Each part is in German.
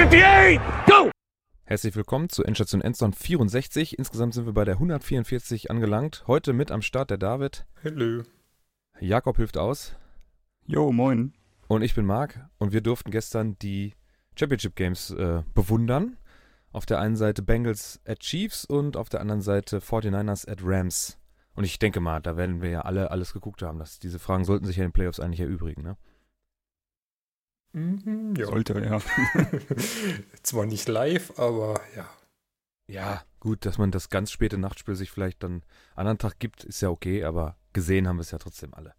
58, go! Herzlich willkommen zu Endstation Endzone 64. Insgesamt sind wir bei der 144 angelangt. Heute mit am Start der David. Hallo. Jakob hilft aus. Jo, moin. Und ich bin Marc. Und wir durften gestern die Championship Games äh, bewundern. Auf der einen Seite Bengals at Chiefs und auf der anderen Seite 49ers at Rams. Und ich denke mal, da werden wir ja alle alles geguckt haben. Dass diese Fragen sollten sich ja in den Playoffs eigentlich erübrigen, ne? Mhm, ja. Sollte, ja. Zwar nicht live, aber ja. Ja, gut, dass man das ganz späte Nachtspiel sich vielleicht dann anderen Tag gibt, ist ja okay, aber gesehen haben wir es ja trotzdem alle.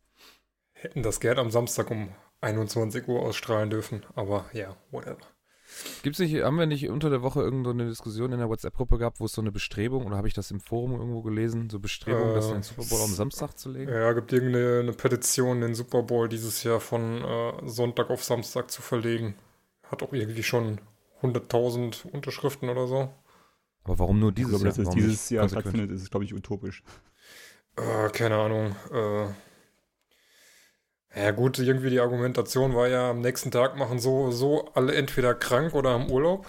Hätten das gern am Samstag um 21 Uhr ausstrahlen dürfen, aber ja, whatever. Gibt's nicht, haben wir nicht unter der Woche irgendwo eine Diskussion in der WhatsApp-Gruppe gehabt, wo es so eine Bestrebung, oder habe ich das im Forum irgendwo gelesen, so Bestrebung, Äh, das den Super Bowl am Samstag zu legen? Ja, gibt irgendeine eine Petition, den Super Bowl dieses Jahr von äh, Sonntag auf Samstag zu verlegen. Hat auch irgendwie schon 100.000 Unterschriften oder so. Aber warum nur Ich dieses glaube, Jahr? dass es dieses Jahr stattfindet, ist, glaube ich, utopisch. Äh, keine Ahnung. Äh, ja gut, irgendwie die Argumentation war ja, am nächsten Tag machen so, so alle entweder krank oder am Urlaub.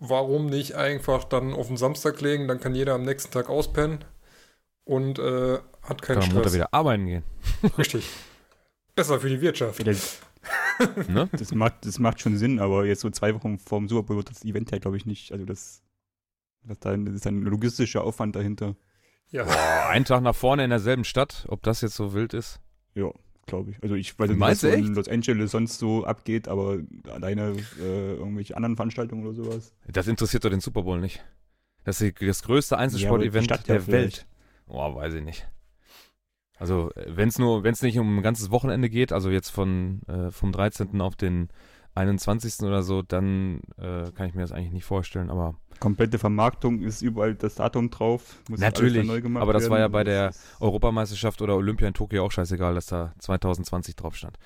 Warum nicht einfach dann auf den Samstag legen, dann kann jeder am nächsten Tag auspennen und äh, hat keinen Kann am Montag Stress. wieder arbeiten gehen. Richtig. Besser für die Wirtschaft. Ne? das, macht, das macht schon Sinn, aber jetzt so zwei Wochen vor dem Super Bowl wird das Event ja, glaube ich, nicht. Also das, das, da- das ist ein logistischer Aufwand dahinter. Ja. Boah, einen Tag nach vorne in derselben Stadt, ob das jetzt so wild ist? Ja, glaube ich. Also ich weiß nicht, was so in? Los Angeles sonst so abgeht, aber alleine äh, irgendwelche anderen Veranstaltungen oder sowas. Das interessiert doch den Super Bowl nicht. Das ist das größte Ja, Einzelsportevent Stadt ja der vielleicht. Welt. Oh, weiß ich nicht. Also, wenn es nur, wenn es nicht um ein ganzes Wochenende geht, also jetzt von äh, vom 13. auf den 21. oder so, dann äh, kann ich mir das eigentlich nicht vorstellen. Aber Komplette Vermarktung ist überall das Datum drauf. Muss Natürlich, neu gemacht aber das war werden. ja bei der Das ist- Europameisterschaft oder Olympia in Tokio auch scheißegal, dass da 2020 drauf stand.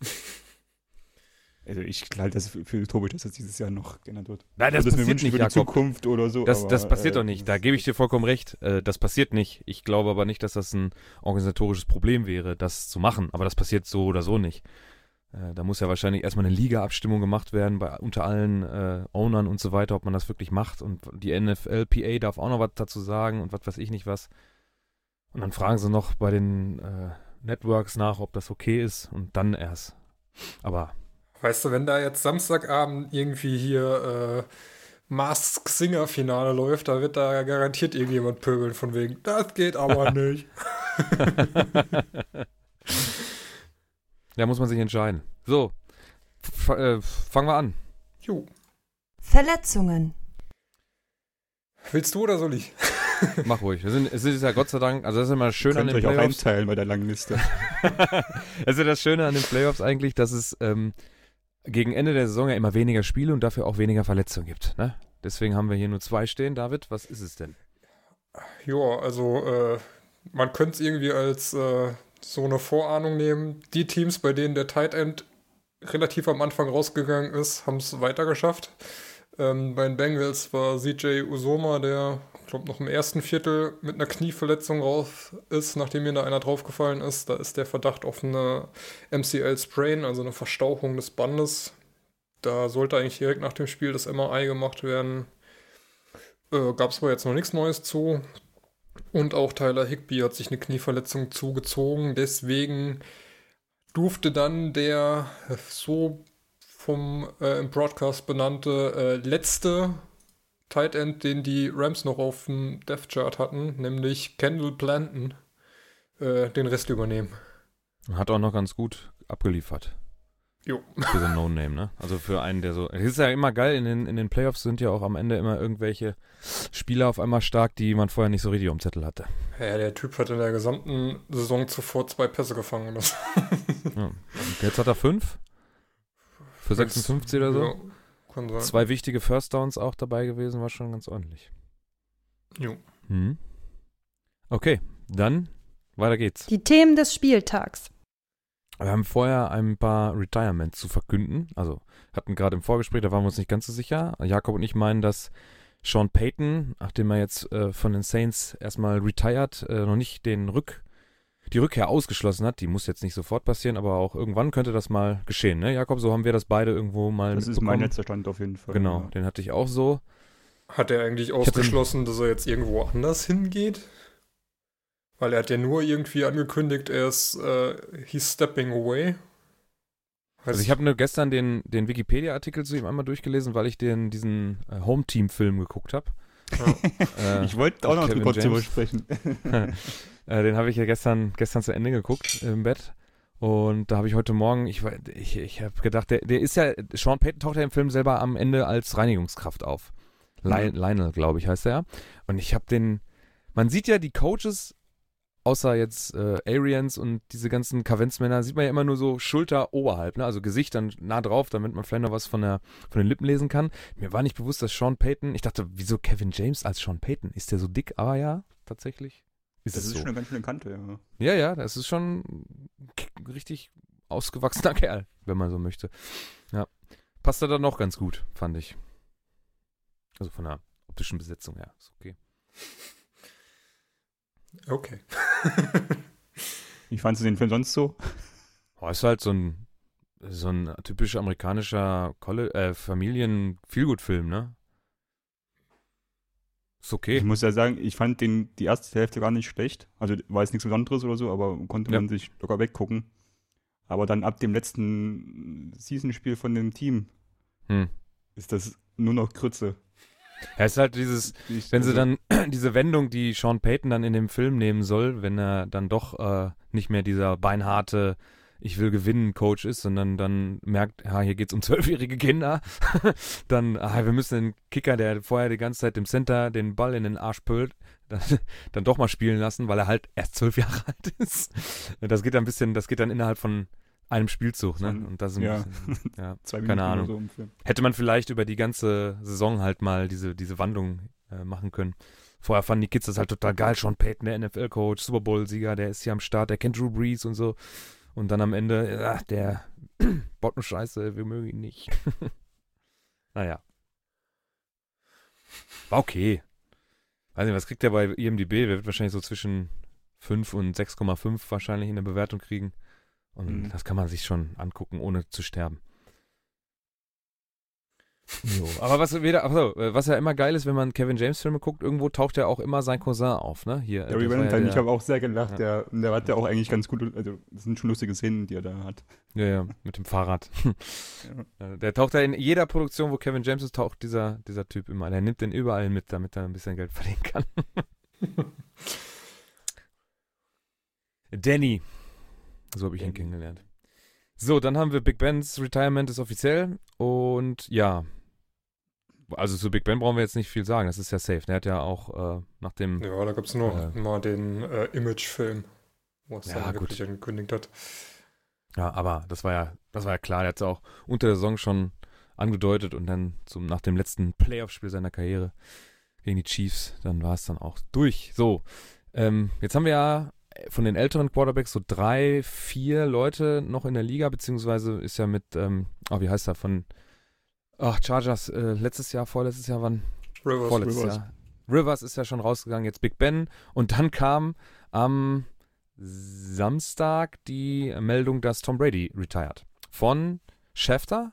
Also ich halte das für, utopisch, dass das dieses Jahr noch geändert wird. Nein, das mir passiert nicht, für die Jakob. Zukunft oder so. Das, aber, das passiert äh, doch nicht. Da gebe ich dir vollkommen recht. Äh, das passiert nicht. Ich glaube aber nicht, dass das ein organisatorisches Problem wäre, das zu machen. Aber das passiert so oder so nicht. Äh, da muss ja wahrscheinlich erstmal eine Liga-Abstimmung gemacht werden bei unter allen äh, Ownern und so weiter, ob man das wirklich macht. Und die NFLPA darf auch noch was dazu sagen und was weiß ich nicht was. Und dann fragen sie noch bei den äh, Networks nach, ob das okay ist und dann erst. Aber Weißt du, wenn da jetzt Samstagabend irgendwie hier äh, Mask Singer Finale läuft, da wird da garantiert irgendjemand pöbeln von wegen, das geht aber nicht. da muss man sich entscheiden. So, f äh, fangen wir an. Jo. Verletzungen. Willst du oder soll ich? Mach ruhig. Wir sind, es ist ja Gott sei Dank, also das ist immer schön an den euch auch Playoffs. einteilen bei der langen Liste. das ist ja das Schöne an den Playoffs eigentlich, dass es ähm, gegen Ende der Saison ja immer weniger Spiele und dafür auch weniger Verletzungen gibt. Ne? Deswegen haben wir hier nur zwei stehen. David, was ist es denn? Ja, also äh, man könnte es irgendwie als äh, so eine Vorahnung nehmen. Die Teams, bei denen der Tight End relativ am Anfang rausgegangen ist, haben es weiter geschafft. Ähm, bei den Bengals war CJ Usoma, der, ich glaube, noch im ersten Viertel mit einer Knieverletzung raus ist, nachdem mir da einer draufgefallen ist. Da ist der Verdacht auf eine MCL-Sprain, also eine Verstauchung des Bandes. Da sollte eigentlich direkt nach dem Spiel das MRI gemacht werden. Äh, Gab es aber jetzt noch nichts Neues zu. Und auch Tyler Higby hat sich eine Knieverletzung zugezogen. Deswegen durfte dann der so vom äh, im Broadcast benannte äh, letzte Tight End, den die Rams noch auf dem Death Chart hatten, nämlich Kendall Planton, äh, den Rest übernehmen. Hat auch noch ganz gut abgeliefert. Jo. Für so einen No-Name, ne? Also für einen, der so. Es ist ja immer geil, in den, in den Playoffs sind ja auch am Ende immer irgendwelche Spieler auf einmal stark, die man vorher nicht so richtig am Zettel hatte. Ja, der Typ hat in der gesamten Saison zuvor zwei Pässe gefangen. Ja. Und jetzt hat er fünf. Für 56 oder so. Ja, kann sein. Zwei wichtige First Downs auch dabei gewesen, war schon ganz ordentlich. Jo. Mhm. Okay, dann weiter geht's. Die Themen des Spieltags. Wir haben vorher ein paar Retirements zu verkünden. Also hatten gerade im Vorgespräch, da waren wir uns nicht ganz so sicher. Jakob und ich meinen, dass Sean Payton, nachdem er jetzt äh, von den Saints erstmal retired, äh, noch nicht den Rück, die Rückkehr ausgeschlossen hat. Die muss jetzt nicht sofort passieren, aber auch irgendwann könnte das mal geschehen, ne, Jakob? So haben wir das beide irgendwo mal Das ist mein letzter Stand auf jeden Fall. Genau, Ja. den hatte ich auch so. Hat er eigentlich ausgeschlossen, dass er jetzt irgendwo anders hingeht? Weil er hat ja nur irgendwie angekündigt, er ist, äh, he's stepping away. Also ich habe nur gestern den, den Wikipedia-Artikel zu ihm einmal durchgelesen, weil ich den, diesen äh, Home-Team-Film geguckt habe. äh, Ich wollte auch noch kurz drüber sprechen. äh, den habe ich ja gestern, gestern zu Ende geguckt im Bett. Und da habe ich heute Morgen, ich, ich, ich habe gedacht, der, der ist ja, Sean Payton taucht ja im Film selber am Ende als Reinigungskraft auf. Li. Lionel, glaube ich, heißt er. Und ich habe den, man sieht ja die Coaches, außer jetzt äh, Arians und diese ganzen Kavenzmänner, sieht man ja immer nur so Schulter oberhalb, ne? also Gesicht dann nah drauf, damit man vielleicht noch was von, der, von den Lippen lesen kann. Mir war nicht bewusst, dass Sean Payton, ich dachte, wieso Kevin James als Sean Payton? Ist der so dick? Aber ja, tatsächlich. Ist Das es ist so. schon eine ganz schöne Kante, ja. Ja, ja, das ist schon richtig ausgewachsener Kerl, wenn man so möchte. Ja. Passt er dann noch ganz gut, fand ich. Also von der optischen Besetzung her. Ist okay. Okay. Wie fandest du den Film sonst so? Oh, ist halt so ein, so ein typisch amerikanischer Colle äh, Familien-Feelgood-Film, ne? Ist okay. Ich muss ja sagen, ich fand den die erste Hälfte gar nicht schlecht. Also war jetzt nichts Besonderes oder so, aber konnte Ja. man sich locker weggucken. Aber dann ab dem letzten Season-Spiel von dem Team Hm. ist das nur noch Krütze. Ja, ist halt dieses, Ich, wenn sie also, dann diese Wendung, die Sean Payton dann in dem Film nehmen soll, wenn er dann doch äh, nicht mehr dieser beinharte ich will gewinnen Coach ist, sondern dann merkt, ja, hier geht's um zwölfjährige Kinder, dann, ah, wir müssen den Kicker, der vorher die ganze Zeit dem Center den Ball in den Arsch pölt, dann, dann doch mal spielen lassen, weil er halt erst zwölf Jahre alt ist. Das geht dann ein bisschen, das geht dann innerhalb von einem Spielzug, ne? Und das ist ein ja. bisschen, ja. zwei keine Minuten Ahnung. so im Film. Hätte man vielleicht über die ganze Saison halt mal diese, diese Wandlung äh, machen können. Vorher fanden die Kids das halt total geil. Sean Payton, der NFL-Coach, Super Bowl-Sieger, der ist hier am Start, der kennt Drew Brees und so. Und dann am Ende, ja, der baut nur Scheiße, wir mögen ihn nicht. naja. War okay. Weiß nicht, was kriegt der bei IMDb? Der wird wahrscheinlich so zwischen 5 und 6,5 wahrscheinlich in der Bewertung kriegen. Und Mhm. das kann man sich schon angucken, ohne zu sterben. Jo, aber was wieder, achso, äh, was ja immer geil ist, wenn man Kevin James Filme guckt, irgendwo taucht ja auch immer sein Cousin auf, ne? Hier. äh, Gary das war ja Valentine, ich habe auch sehr gelacht. Ja. Der, der hat ja auch eigentlich ganz gut, also das sind schon lustige Szenen, die er da hat. Ja, ja, mit dem Fahrrad. Ja, Der taucht ja in jeder Produktion, wo Kevin James ist, taucht dieser, dieser Typ immer. Der nimmt den überall mit, damit er ein bisschen Geld verdienen kann. Danny. So habe ich ihn kennengelernt. So, dann haben wir Big Bens Retirement ist offiziell und ja. Also zu Big Ben brauchen wir jetzt nicht viel sagen, das ist ja safe. Der hat ja auch äh, nach dem Ja, da gab es nur Äh. mal den äh, Image-Film, wo es Ja, dann gut. wirklich angekündigt hat. Ja, aber das war ja, das war ja klar. Der hat es auch unter der Saison schon angedeutet und dann zum, nach dem letzten Playoff-Spiel seiner Karriere gegen die Chiefs, dann war es dann auch durch. So, ähm, jetzt haben wir ja von den älteren Quarterbacks so drei, vier Leute noch in der Liga, beziehungsweise ist ja mit, ähm, oh, wie heißt er, von, ach, Chargers, äh, letztes Jahr, vorletztes Jahr, wann? Rivers. Vorletztes Rivers. Jahr. Rivers ist ja schon rausgegangen, jetzt Big Ben. Und dann kam am Samstag die Meldung, dass Tom Brady retired. Von Schefter.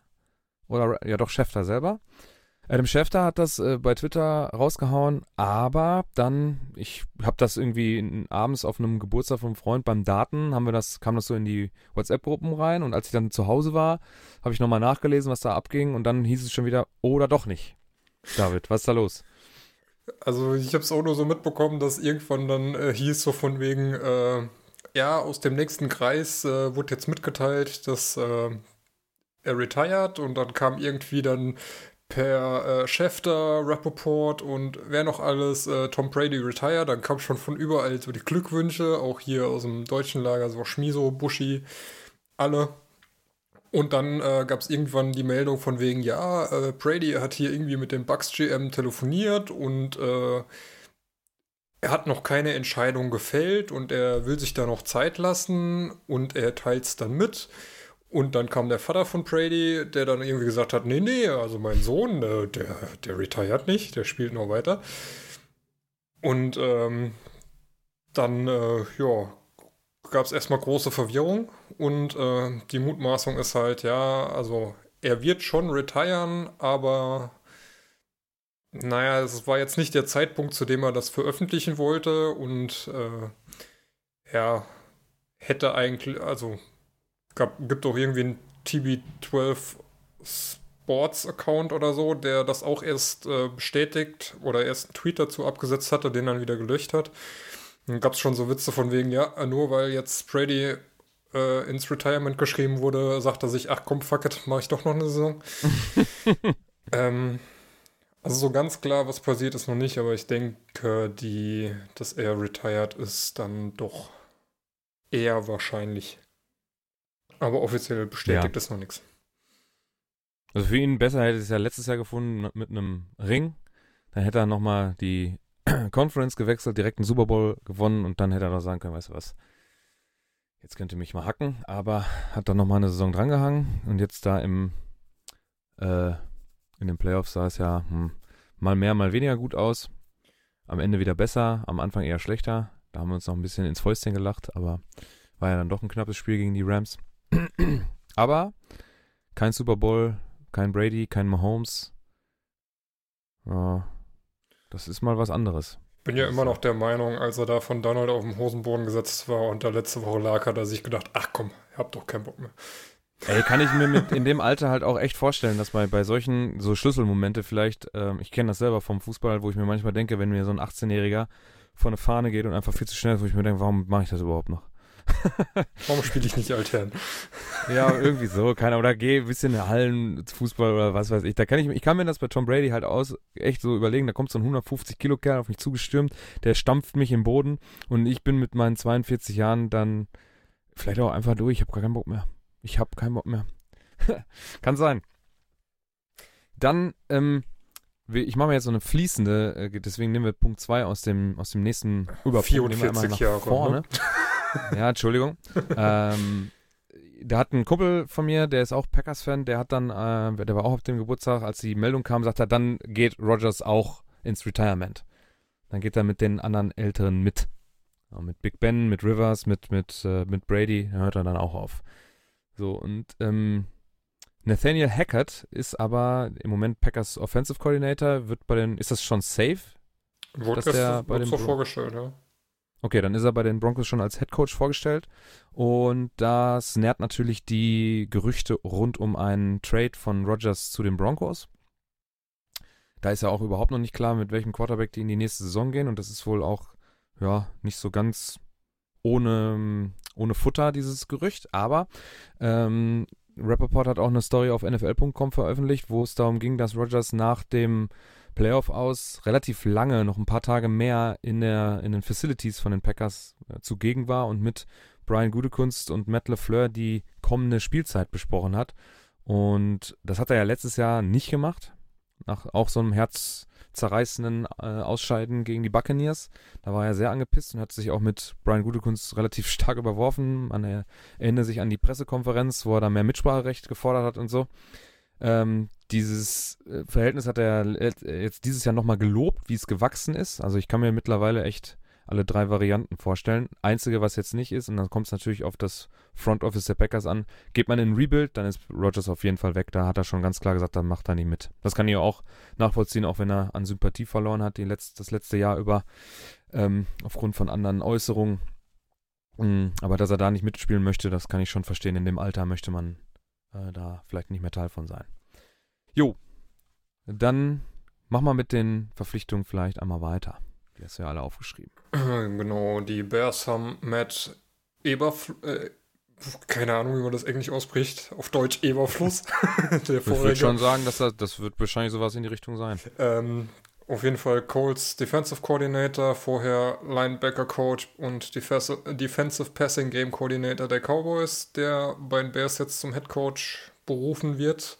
Oder ja doch, Schefter selber. Adam Schefter hat das äh, bei Twitter rausgehauen, aber dann, ich habe das irgendwie in, abends auf einem Geburtstag vom Freund beim Daten, haben wir das, kam das so in die WhatsApp-Gruppen rein und als ich dann zu Hause war, habe ich nochmal nachgelesen, was da abging und dann hieß es schon wieder, oder doch nicht. David, was ist da los? Also ich habe es auch nur so mitbekommen, dass irgendwann dann äh, hieß so von wegen, äh, ja, aus dem nächsten Kreis äh, wurde jetzt mitgeteilt, dass äh, er retired und dann kam irgendwie dann per äh, Schäfter, Rappaport und wer noch alles, äh, Tom Brady retired, dann kam schon von überall so die Glückwünsche, auch hier aus dem deutschen Lager, so Schmiso, Buschi, alle. Und dann äh, gab es irgendwann die Meldung von wegen, ja, äh, Brady hat hier irgendwie mit dem Bucks GM telefoniert und äh, er hat noch keine Entscheidung gefällt und er will sich da noch Zeit lassen und er teilt es dann mit. Und dann kam der Vater von Brady, der dann irgendwie gesagt hat, nee, nee, also mein Sohn, äh, der, der retired nicht, der spielt noch weiter. Und ähm, dann, äh, ja, gab es erstmal große Verwirrung und äh, die Mutmaßung ist halt, ja, also er wird schon retiren, aber naja, es war jetzt nicht der Zeitpunkt, zu dem er das veröffentlichen wollte und äh, er hätte eigentlich, also gab, gibt auch irgendwie einen TB12 Sports Account oder so, der das auch erst äh, bestätigt oder erst einen Tweet dazu abgesetzt hatte, den dann wieder gelöscht hat. Dann gab es schon so Witze von wegen, ja, nur weil jetzt Brady äh, ins Retirement geschrieben wurde, sagt er sich, ach komm, fuck it, mach ich doch noch eine Saison. ähm, also so ganz klar, was passiert ist noch nicht, aber ich denke, die, dass er retired ist, dann doch eher wahrscheinlich. Aber offiziell bestätigt ja. ist noch nichts. Also für ihn besser hätte es ja letztes Jahr gefunden mit einem Ring. Dann hätte er nochmal die Conference gewechselt, direkt einen Super Bowl gewonnen und dann hätte er noch sagen können, weißt du was, jetzt könnt ihr mich mal hacken, aber hat dann nochmal eine Saison drangehangen und jetzt da im äh, in den Playoffs sah es ja hm, mal mehr, mal weniger gut aus. Am Ende wieder besser, am Anfang eher schlechter. Da haben wir uns noch ein bisschen ins Fäustchen gelacht, aber war ja dann doch ein knappes Spiel gegen die Rams. Aber kein Super Bowl, kein Brady, kein Mahomes. Ja, das ist mal was anderes. Bin ja immer noch der Meinung, als er da von Donald auf den Hosenboden gesetzt war und da letzte Woche lag, hat er sich gedacht, ach komm, ich hab doch keinen Bock mehr. Ey, kann ich mir mit in dem Alter halt auch echt vorstellen, dass bei, bei solchen so Schlüsselmomente vielleicht, ähm, ich kenne das selber vom Fußball, wo ich mir manchmal denke, wenn mir so ein 18-Jähriger vor eine Fahne geht und einfach viel zu schnell ist, wo ich mir denke, warum mache ich das überhaupt noch? Warum spiele ich nicht Altern? ja, irgendwie so, keiner. Oder geh ein bisschen Hallen, Fußball oder was weiß ich. Da kann ich, ich kann mir das bei Tom Brady halt aus echt so überlegen. Da kommt so ein 150 Kilo Kerl auf mich zugestürmt, der stampft mich im Boden und ich bin mit meinen 42 Jahren dann vielleicht auch einfach durch. Ich habe gar keinen Bock mehr. Ich habe keinen Bock mehr. kann sein. Dann, ähm, ich mache mir jetzt so eine fließende, äh, deswegen nehmen wir Punkt 2 aus dem, aus dem nächsten Überpunkt. 44 Jahre. Vorne. Ne? Ja, Entschuldigung. ähm, da hat ein Kumpel von mir, der ist auch Packers-Fan, der hat dann, äh, der war auch auf dem Geburtstag, als die Meldung kam, sagt er, dann geht Rogers auch ins Retirement. Dann geht er mit den anderen Älteren mit. Ja, mit Big Ben, mit Rivers, mit, mit, äh, mit Brady, hört er dann auch auf. So, und ähm, Nathaniel Hackett ist aber im Moment Packers Offensive Coordinator, wird bei den, ist das schon safe? Wurde dass der bei dem so vorgestellt, ja. Okay, dann ist er bei den Broncos schon als Head Coach vorgestellt. Und das nährt natürlich die Gerüchte rund um einen Trade von Rodgers zu den Broncos. Da ist ja auch überhaupt noch nicht klar, mit welchem Quarterback die in die nächste Saison gehen. Und das ist wohl auch, ja, nicht so ganz ohne, ohne Futter, dieses Gerücht. Aber ähm, Rappaport hat auch eine Story auf NFL.com veröffentlicht, wo es darum ging, dass Rodgers nach dem Playoff aus relativ lange, noch ein paar Tage mehr in, der, in den Facilities von den Packers äh, zugegen war und mit Brian Gudekunst und Matt LeFleur die kommende Spielzeit besprochen hat. Und das hat er ja letztes Jahr nicht gemacht. Nach auch so einem herzzerreißenden äh, Ausscheiden gegen die Buccaneers. Da war er sehr angepisst und hat sich auch mit Brian Gudekunst relativ stark überworfen. Man erinnert sich an die Pressekonferenz, wo er da mehr Mitspracherecht gefordert hat und so. Ähm, dieses äh, Verhältnis hat er jetzt dieses Jahr nochmal gelobt, wie es gewachsen ist. Also ich kann mir mittlerweile echt alle drei Varianten vorstellen. Einzige, was jetzt nicht ist, und dann kommt es natürlich auf das Front Office der Packers an, geht man in Rebuild, dann ist Rogers auf jeden Fall weg. Da hat er schon ganz klar gesagt, dann macht er nicht mit. Das kann ich auch nachvollziehen, auch wenn er an Sympathie verloren hat, die letzt, das letzte Jahr über, ähm, aufgrund von anderen Äußerungen. Mhm, aber dass er da nicht mitspielen möchte, das kann ich schon verstehen. In dem Alter möchte man äh, da vielleicht nicht mehr Teil von sein. Jo, dann mach mal mit den Verpflichtungen vielleicht einmal weiter. Die hast du ja alle aufgeschrieben. Genau, die Bears haben Matt Eberfl äh, keine Ahnung, wie man das Englisch ausspricht. Auf Deutsch Eberfluss. Ich würde schon sagen, dass das, das wird wahrscheinlich sowas in die Richtung sein. Ähm, auf jeden Fall Coles Defensive Coordinator, vorher Linebacker Coach und Defensive Passing Game Coordinator der Cowboys, der bei den Bears jetzt zum Head Coach berufen wird.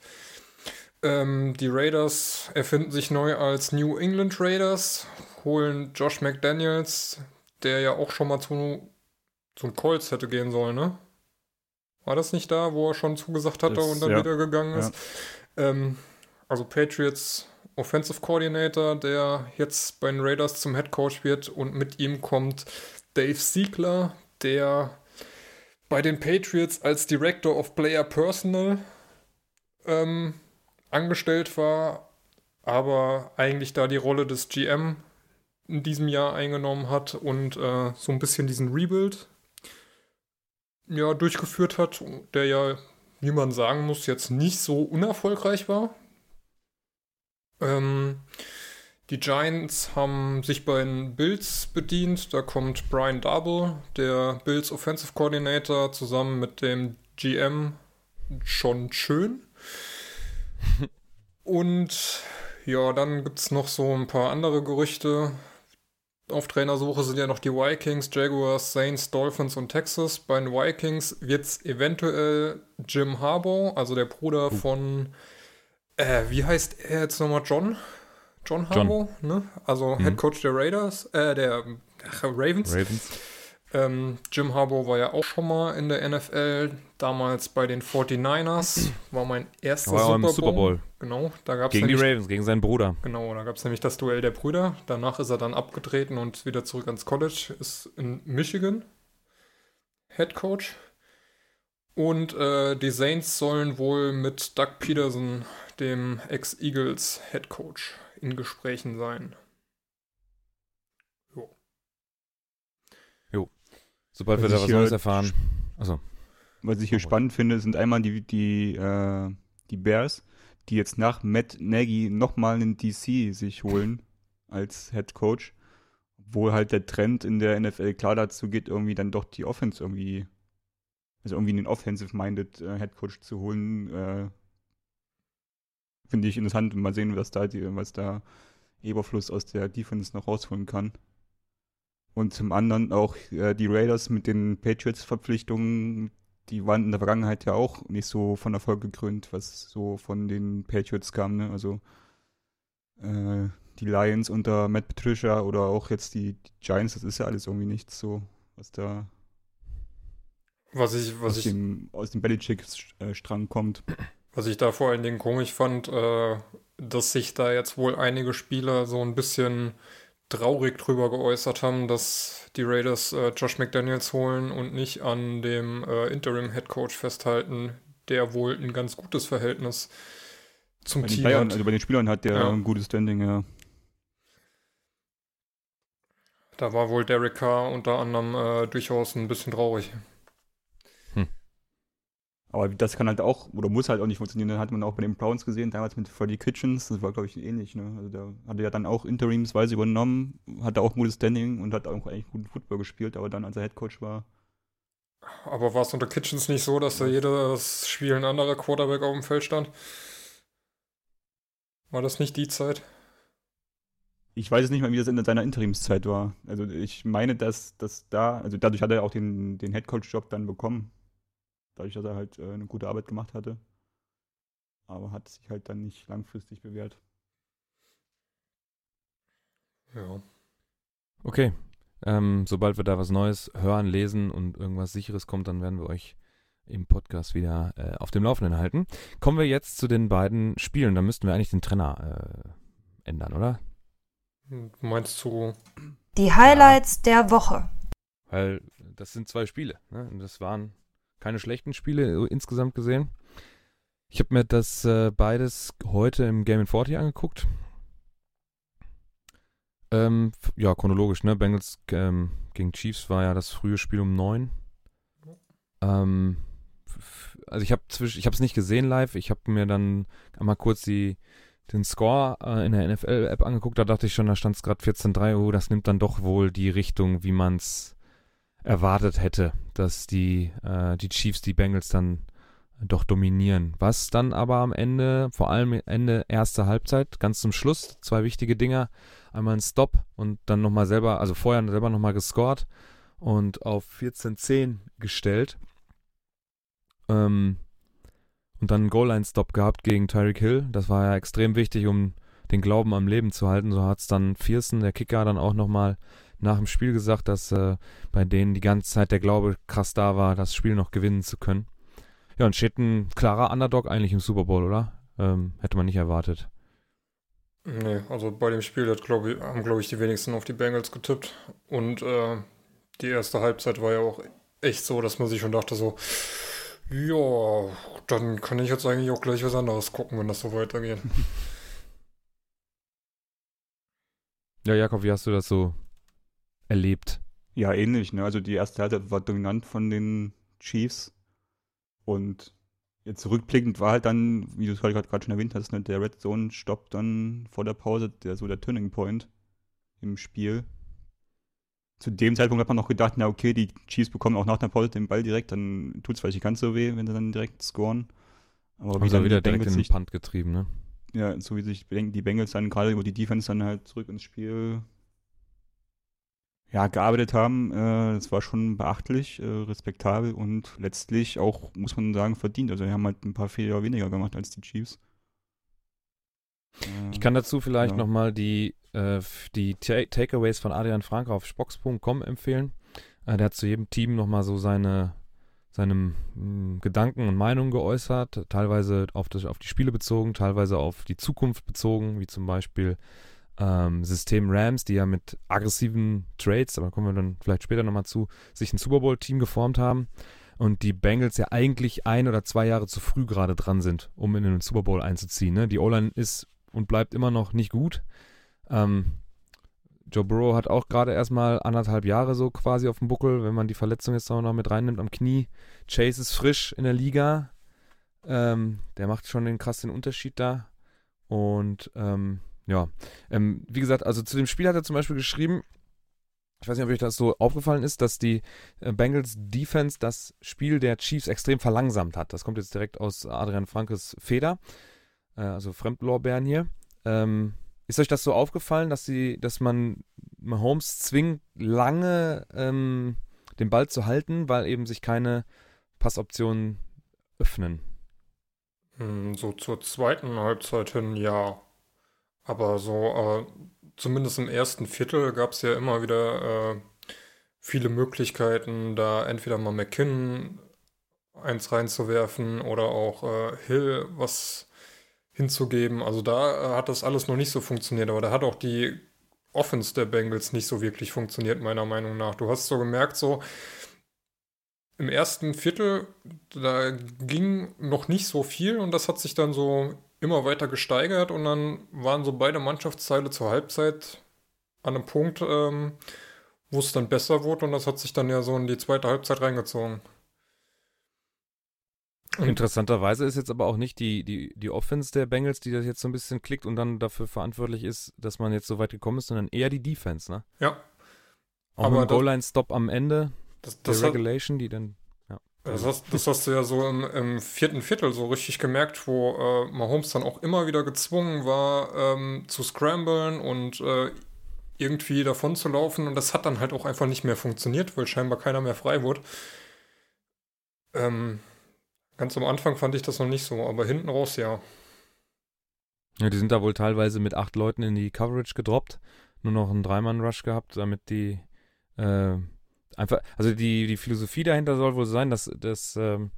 Ähm, die Raiders erfinden sich neu als New England Raiders, holen Josh McDaniels, der ja auch schon mal zu, zum Colts hätte gehen sollen, ne? War das nicht da, wo er schon zugesagt hatte das, und dann ja. wieder gegangen ist? Ja. Ähm, also Patriots Offensive Coordinator, der jetzt bei den Raiders zum Head Coach wird und mit ihm kommt Dave Siegler, der bei den Patriots als Director of Player Personal ähm, angestellt war, aber eigentlich da die Rolle des GM in diesem Jahr eingenommen hat und äh, so ein bisschen diesen Rebuild ja, durchgeführt hat, der ja, wie man sagen muss, jetzt nicht so unerfolgreich war. Ähm, die Giants haben sich bei den Bills bedient. Da kommt Brian Double, der Bills Offensive Coordinator, zusammen mit dem GM. Schon schön. Und ja, dann gibt es noch so ein paar andere Gerüchte. Auf Trainersuche sind ja noch die Vikings, Jaguars, Saints, Dolphins und Texas. Bei den Vikings wird es eventuell Jim Harbaugh, also der Bruder von, äh, wie heißt er jetzt nochmal, John? John Harbaugh, ne? Also mhm. Head Coach der Raiders, äh, der ach, Ravens. Ravens. Ähm, Jim Harbaugh war ja auch schon mal in der NFL, damals bei den 49ers, war mein erster war Super, Bowl. Super Bowl. Genau, da gab es Gegen die Ravens, gegen seinen Bruder. Genau, da gab es nämlich das Duell der Brüder. Danach ist er dann abgetreten und wieder zurück ans College, ist in Michigan Head Coach. Und äh, die Saints sollen wohl mit Doug Peterson, dem Ex-Eagles Head Coach, in Gesprächen sein. Jo. Jo. Sobald wir Was da ich was Neues erfahren. Also, Was ich hier Oh. spannend finde, sind einmal die, die, äh, die Bears, die jetzt nach Matt Nagy nochmal einen DC sich holen als Head Coach. Obwohl halt der Trend in der NFL klar dazu geht, irgendwie dann doch die Offense irgendwie, also irgendwie einen offensive-minded äh, Head Coach zu holen. Äh, finde ich interessant. Mal sehen, was da, die, was da Eberfluss aus der Defense noch rausholen kann. Und zum anderen auch äh, die Raiders mit den Patriots-Verpflichtungen, die waren in der Vergangenheit ja auch nicht so von Erfolg gekrönt, was so von den Patriots kam. Ne? Also äh, die Lions unter Matt Patricia oder auch jetzt die, die Giants, das ist ja alles irgendwie nichts so, was da Was ich, was aus, ich, dem, aus dem Belichick-Strang kommt. was ich da vor allen Dingen komisch fand, äh, dass sich da jetzt wohl einige Spieler so ein bisschen traurig drüber geäußert haben, dass die Raiders äh, Josh McDaniels holen und nicht an dem äh, Interim-Head Coach festhalten, der wohl ein ganz gutes Verhältnis zum Bei Team Playern, hat. also bei den Spielern hat der Ja. ein gutes Standing, ja. Da war wohl Derek Carr unter anderem äh, durchaus ein bisschen traurig. Aber das kann halt auch, oder muss halt auch nicht funktionieren. Das hat man auch bei den Browns gesehen, damals mit Freddie Kitchens, das war, glaube ich, ähnlich. Ne? Also da hat er ja dann auch interimsweise übernommen, hatte auch ein gutes Standing und hat auch eigentlich guten Football gespielt, aber dann, als er Headcoach war, Aber war es unter Kitchens nicht so, dass da jedes Spiel ein anderer Quarterback auf dem Feld stand? War das nicht die Zeit? ich weiß jetzt nicht mal, wie das in seiner Interimszeit war. Also ich meine, dass, dass da, also dadurch hat er auch den, den Headcoach-Job dann bekommen. Dadurch, dass er halt äh, eine gute Arbeit gemacht hatte. Aber hat sich halt dann nicht langfristig bewährt. Ja. okay. Ähm, sobald wir da was Neues hören, lesen und irgendwas Sicheres kommt, dann werden wir euch im Podcast wieder äh, auf dem Laufenden halten. Kommen wir jetzt zu den beiden Spielen. Da müssten wir eigentlich den Trainer äh, ändern, oder? Du Meinst du, Die Highlights der Woche. Weil das sind zwei Spiele. Ne? Und das waren keine schlechten Spiele insgesamt gesehen. Ich habe mir das äh, beides heute im Game 40 angeguckt. Ähm, ja, chronologisch, ne? Bengals ähm, gegen Chiefs war ja das frühe Spiel um neun. Ähm, f- f- also ich habe zwischen, ich habe es nicht gesehen live. Ich habe mir dann einmal kurz die den Score äh, in der NFL-App angeguckt. Da dachte ich schon, da stand es gerade 14-3. Oh, das nimmt dann doch wohl die Richtung, wie man es erwartet hätte, dass die, äh, die Chiefs die Bengals dann doch dominieren. Was dann aber am Ende, vor allem Ende erste Halbzeit, ganz zum Schluss, zwei wichtige Dinger. Einmal ein Stop und dann nochmal selber, also vorher selber nochmal gescored und auf 14-10 gestellt. Ähm, und dann einen Goal-Line-Stop gehabt gegen Tyreek Hill. Das war ja extrem wichtig, um den Glauben am Leben zu halten. So hat es dann Viersen, der Kicker, dann auch nochmal nach dem Spiel gesagt, dass äh, bei denen die ganze Zeit der Glaube krass da war, das Spiel noch gewinnen zu können. Ja, und steht ein klarer Underdog eigentlich im Super Bowl, oder? Ähm, hätte man nicht erwartet. Nee, also bei dem Spiel hat, glaub ich, haben, glaube ich, die wenigsten auf die Bengals getippt. Und äh, die erste Halbzeit war ja auch echt so, dass man sich schon dachte so, ja, dann kann ich jetzt eigentlich auch gleich was anderes gucken, wenn das so weitergeht. Ja, Jakob, wie hast du das so erlebt? Ja, ähnlich. Ne? Also die erste Halbzeit war dominant von den Chiefs. Und jetzt rückblickend war halt dann, wie du es gerade schon erwähnt hast, ne, der Red Zone Stopp dann vor der Pause, der so der Turning Point im Spiel. Zu dem Zeitpunkt hat man noch gedacht, na okay, die Chiefs bekommen auch nach der Pause den Ball direkt, dann tut es vielleicht nicht ganz so weh, wenn sie dann direkt scoren. Aber Haben wie dann wieder direkt in den Punt getrieben, ne? Ja, so wie sich die Bengals dann gerade über die Defense dann halt zurück ins Spiel ja, gearbeitet haben, äh, das war schon beachtlich, äh, respektabel und letztlich auch, muss man sagen, verdient. Also wir haben halt ein paar Fehler weniger gemacht als die Chiefs. Äh, ich kann dazu vielleicht ja. nochmal die, äh, die Takeaways von Adrian Frank auf spox.com empfehlen. Äh, der hat zu jedem Team nochmal so seine, seine mh, hm, Gedanken und Meinungen geäußert, teilweise auf, das, auf die Spiele bezogen, teilweise auf die Zukunft bezogen, wie zum Beispiel ähm, System Rams, die ja mit aggressiven Trades, aber kommen wir dann vielleicht später nochmal zu, sich ein Super Bowl-Team geformt haben und die Bengals ja eigentlich ein oder zwei Jahre zu früh gerade dran sind, um in den Super Bowl einzuziehen. Ne? Die O-Line ist und bleibt immer noch nicht gut. Ähm, Joe Burrow hat auch gerade erstmal anderthalb Jahre so quasi auf dem Buckel, wenn man die Verletzung jetzt auch noch mit reinnimmt am Knie. Chase ist frisch in der Liga. Ähm, der macht schon den krassen Unterschied da. Und ähm, ja, ähm, wie gesagt, also zu dem Spiel hat er zum Beispiel geschrieben, ich weiß nicht, ob euch das so aufgefallen ist, dass die äh, Bengals Defense das Spiel der Chiefs extrem verlangsamt hat. Das kommt jetzt direkt aus Adrian Frankes Feder, äh, also Fremdlorbeeren hier. Ähm, ist euch das so aufgefallen, dass sie, dass man Mahomes zwingt, lange ähm, den Ball zu halten, weil eben sich keine Passoptionen öffnen? Hm, so zur zweiten Halbzeit hin, ja. Aber so, äh, zumindest im ersten Viertel gab es ja immer wieder äh, viele Möglichkeiten, da entweder mal McKinnon eins reinzuwerfen oder auch äh, Hill was hinzugeben. Also da äh, hat das alles noch nicht so funktioniert, aber da hat auch die Offense der Bengals nicht so wirklich funktioniert, meiner Meinung nach. Du hast so gemerkt, so im ersten Viertel, da ging noch nicht so viel und das hat sich dann so immer weiter gesteigert und dann waren so beide Mannschaftsteile zur Halbzeit an einem Punkt, ähm, wo es dann besser wurde und das hat sich dann ja so in die zweite Halbzeit reingezogen. Und Interessanterweise ist jetzt aber auch nicht die, die, die Offense der Bengals, die das jetzt so ein bisschen klickt und dann dafür verantwortlich ist, dass man jetzt so weit gekommen ist, sondern eher die Defense, ne? Ja. Auch aber Goal-Line-Stop am Ende, das, das der Regulation, die dann das hast, das hast, du ja so im, im, vierten Viertel so richtig gemerkt, wo äh, Mahomes dann auch immer wieder gezwungen war, ähm, zu scramblen und äh, irgendwie davon zu laufen. Und das hat dann halt auch einfach nicht mehr funktioniert, weil scheinbar keiner mehr frei wurde. Ähm, ganz am Anfang fand ich das noch nicht so, aber hinten raus ja. Ja, die sind da wohl teilweise mit acht Leuten in die Coverage gedroppt. Nur noch einen Dreimann-Rush gehabt, damit die äh, einfach, also die, die Philosophie dahinter soll wohl sein, dass, dass, ähm,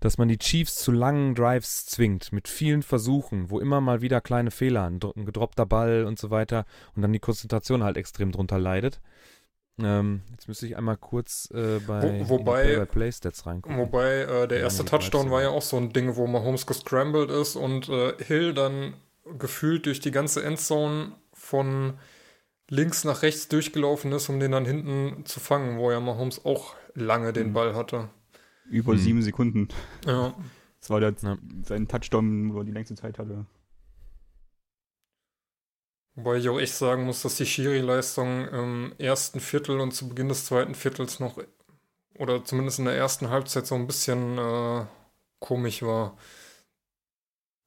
dass man die Chiefs zu langen Drives zwingt, mit vielen Versuchen, wo immer mal wieder kleine Fehler, ein, ein gedroppter Ball und so weiter und dann die Konzentration halt extrem drunter leidet. Ähm, jetzt müsste ich einmal kurz äh, bei, wo, wobei, bei Playstats reingucken. Wobei äh, der erste Touchdown war ja auch so ein Ding, wo Mahomes gescrambled ist und äh, Hill dann gefühlt durch die ganze Endzone von links nach rechts durchgelaufen ist, um den dann hinten zu fangen, wo ja Mahomes auch lange den mhm. Ball hatte. Über mhm. sieben Sekunden. Ja. Das war der, ja. sein Touchdown, wo er die längste Zeit hatte. Wobei ich auch echt sagen muss, dass die Schiri-Leistung im ersten Viertel und zu Beginn des zweiten Viertels noch, oder zumindest in der ersten Halbzeit so ein bisschen äh, komisch war.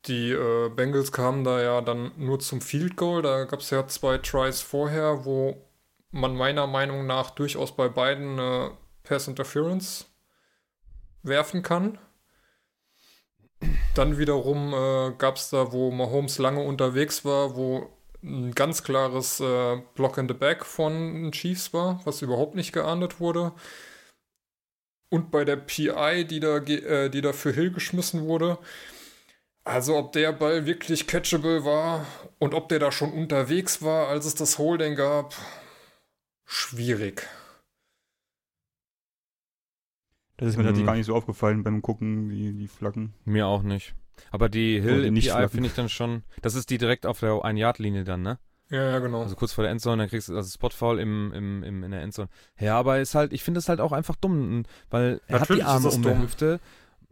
Die äh, Bengals kamen da ja dann nur zum Field Goal. Da gab es ja zwei Tries vorher, wo man meiner Meinung nach durchaus bei beiden äh, Pass Interference werfen kann. Dann wiederum äh, gab es da, wo Mahomes lange unterwegs war, wo ein ganz klares äh, Block in the Back von Chiefs war, was überhaupt nicht geahndet wurde. Und bei der PI, die da, äh, die da für Hill geschmissen wurde, also ob der Ball wirklich catchable war und ob der da schon unterwegs war, als es das Holding gab, schwierig. Das ist mir tatsächlich Mhm. gar nicht so aufgefallen beim Gucken, die, die Flaggen. Mir auch nicht. Aber die die Hill nicht API Flaggen. finde ich dann schon, das ist die direkt auf der 1-Yard-Linie dann, ne? Ja, ja, genau. Also kurz vor der Endzone, dann kriegst du also Spotfoul im, im, im, in der Endzone. Ja, aber ist halt, ich finde es halt auch einfach dumm, weil er Natürlich hat die Arme das um der dumm. Hüfte.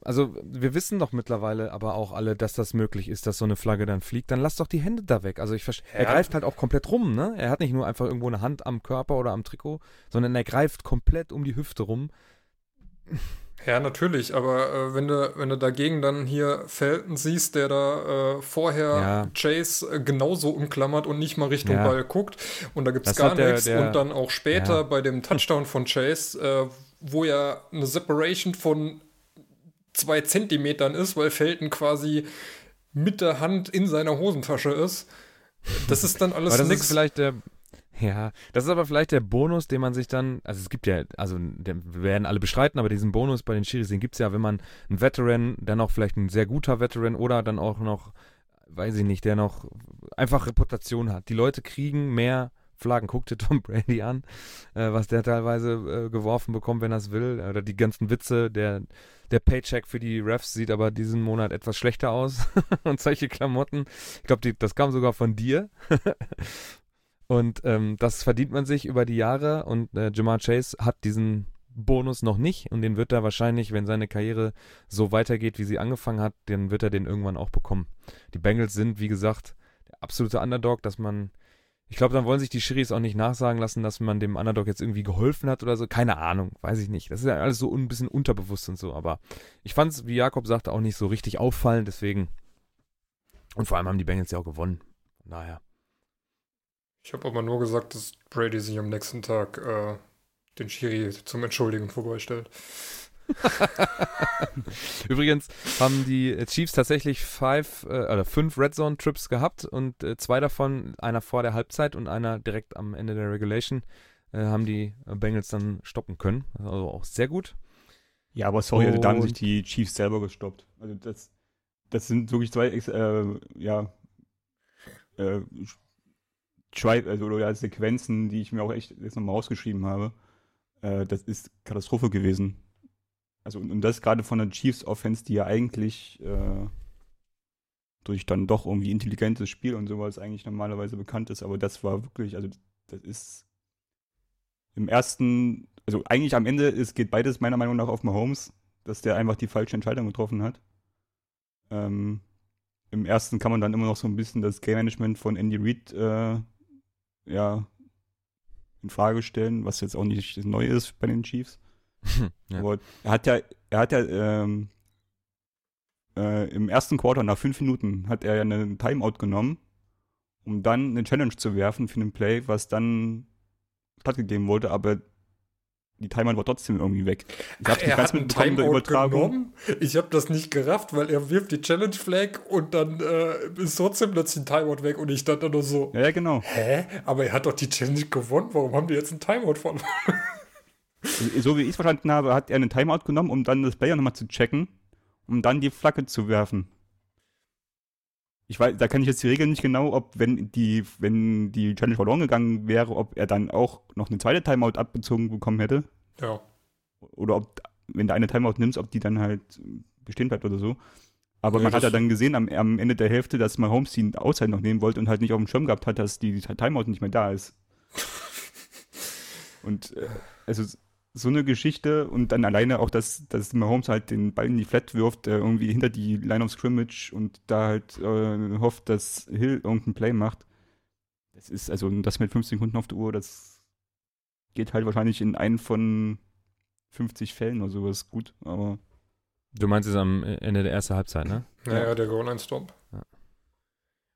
Also wir wissen doch mittlerweile aber auch alle, dass das möglich ist, dass so eine Flagge dann fliegt. Dann lass doch die Hände da weg. Also ich verstehe, er greift halt auch komplett rum, ne? Er hat nicht nur einfach irgendwo eine Hand am Körper oder am Trikot, sondern er greift komplett um die Hüfte rum. Ja, natürlich, aber äh, wenn du wenn du dagegen dann hier Felton siehst, der da äh, vorher Ja. Chase äh, genauso umklammert und nicht mal Richtung Ja. Ball guckt und da gibt's Das gar der- nichts der- und dann auch später Ja. bei dem Touchdown von Chase, äh, wo ja eine Separation von zwei Zentimetern ist, weil Felton quasi mit der Hand in seiner Hosentasche ist. Das ist dann alles ist vielleicht der. Ja, das ist aber vielleicht der Bonus, den man sich dann, also es gibt ja, also wir werden alle bestreiten, aber diesen Bonus bei den Schiris, den gibt es ja, wenn man einen Veteran, dann auch vielleicht ein sehr guter Veteran oder dann auch noch, weiß ich nicht, der noch einfach Reputation hat. Die Leute kriegen mehr Flaggen. Guck dir Tom Brady an, äh, was der teilweise äh, geworfen bekommt, wenn er es will. Oder die ganzen Witze, der, der Paycheck für die Refs sieht aber diesen Monat etwas schlechter aus. und solche Klamotten. Ich glaube, das kam sogar von dir. Und ähm, das verdient man sich über die Jahre und äh, Jamar Chase hat diesen Bonus noch nicht und den wird er wahrscheinlich, wenn seine Karriere so weitergeht, wie sie angefangen hat, dann wird er den irgendwann auch bekommen. Die Bengals sind, wie gesagt, der absolute Underdog, dass man, ich glaube, dann wollen sich die Schiris auch nicht nachsagen lassen, dass man dem Underdog jetzt irgendwie geholfen hat oder so. Keine Ahnung, weiß ich nicht. Das ist ja alles so ein bisschen unterbewusst und so, aber ich fand es, wie Jakob sagte, auch nicht so richtig auffallend, deswegen. Und vor allem haben die Bengals ja auch gewonnen. Daher. Ich habe aber nur gesagt, dass Brady sich am nächsten Tag äh, den Schiri zum Entschuldigen vorbeistellt. Übrigens haben die Chiefs tatsächlich five, äh, oder fünf Red Zone Trips gehabt und äh, zwei davon, einer vor der Halbzeit und einer direkt am Ende der Regulation, äh, haben die Bengals dann stoppen können. Also auch sehr gut. Ja, aber sorry, also da haben sich die Chiefs selber gestoppt. Also das, das sind wirklich zwei, äh, ja, äh, zwei, also oder Sequenzen, die ich mir auch echt jetzt nochmal rausgeschrieben habe. Äh, das ist Katastrophe gewesen. Also und, und das gerade von der Chiefs Offense, die ja eigentlich äh, durch dann doch irgendwie intelligentes Spiel und sowas eigentlich normalerweise bekannt ist, aber das war wirklich, also das ist im ersten, also eigentlich am Ende ist, geht beides meiner Meinung nach auf Mahomes, dass der einfach die falsche Entscheidung getroffen hat. Ähm, Im ersten kann man dann immer noch so ein bisschen das Game Management von Andy Reid äh, ja, in Frage stellen, was jetzt auch nicht neu ist bei den Chiefs. ja. Aber er hat ja, er hat ja ähm, äh, im ersten Quarter nach fünf Minuten hat er ja einen Timeout genommen, um dann eine Challenge zu werfen für einen Play, was dann stattgegeben wurde, aber die Timeout war trotzdem irgendwie weg. Ich hab's nicht er ganz hat einen mitbekommen, der Timeout Übertragung. genommen. Ich habe das nicht gerafft, weil er wirft die Challenge Flag und dann äh, ist trotzdem plötzlich ein Timeout weg und ich stand da nur so, Ja, ja, genau. hä? Aber er hat doch die Challenge gewonnen, warum haben die jetzt einen Timeout von? So wie ich es verstanden habe, hat er einen Timeout genommen, um dann das Player nochmal zu checken, um dann die Flagge zu werfen. Ich weiß, da kann ich jetzt die Regel nicht genau, ob wenn die, wenn die Challenge verloren gegangen wäre, ob er dann auch noch eine zweite Timeout abbezogen bekommen hätte. Ja. Oder ob, wenn du eine Timeout nimmst, ob die dann halt bestehen bleibt oder so. Aber Nee, man hat ja dann gesehen am, am Ende der Hälfte, dass Mahomes die Auszeit noch nehmen wollte und halt nicht auf dem Schirm gehabt hat, dass die Timeout nicht mehr da ist. Und äh, also so eine Geschichte und dann alleine auch, dass, dass Mahomes halt den Ball in die Flat wirft, äh, irgendwie hinter die Line of Scrimmage und da halt äh, hofft, dass Hill irgendein Play macht. Das ist, also das mit 15 Sekunden auf der Uhr, das geht halt wahrscheinlich in einen von 50 Fällen oder sowas gut, aber Du meinst es am Ende der ersten Halbzeit, ne? Naja, der Goal-Line-Stop. Ja.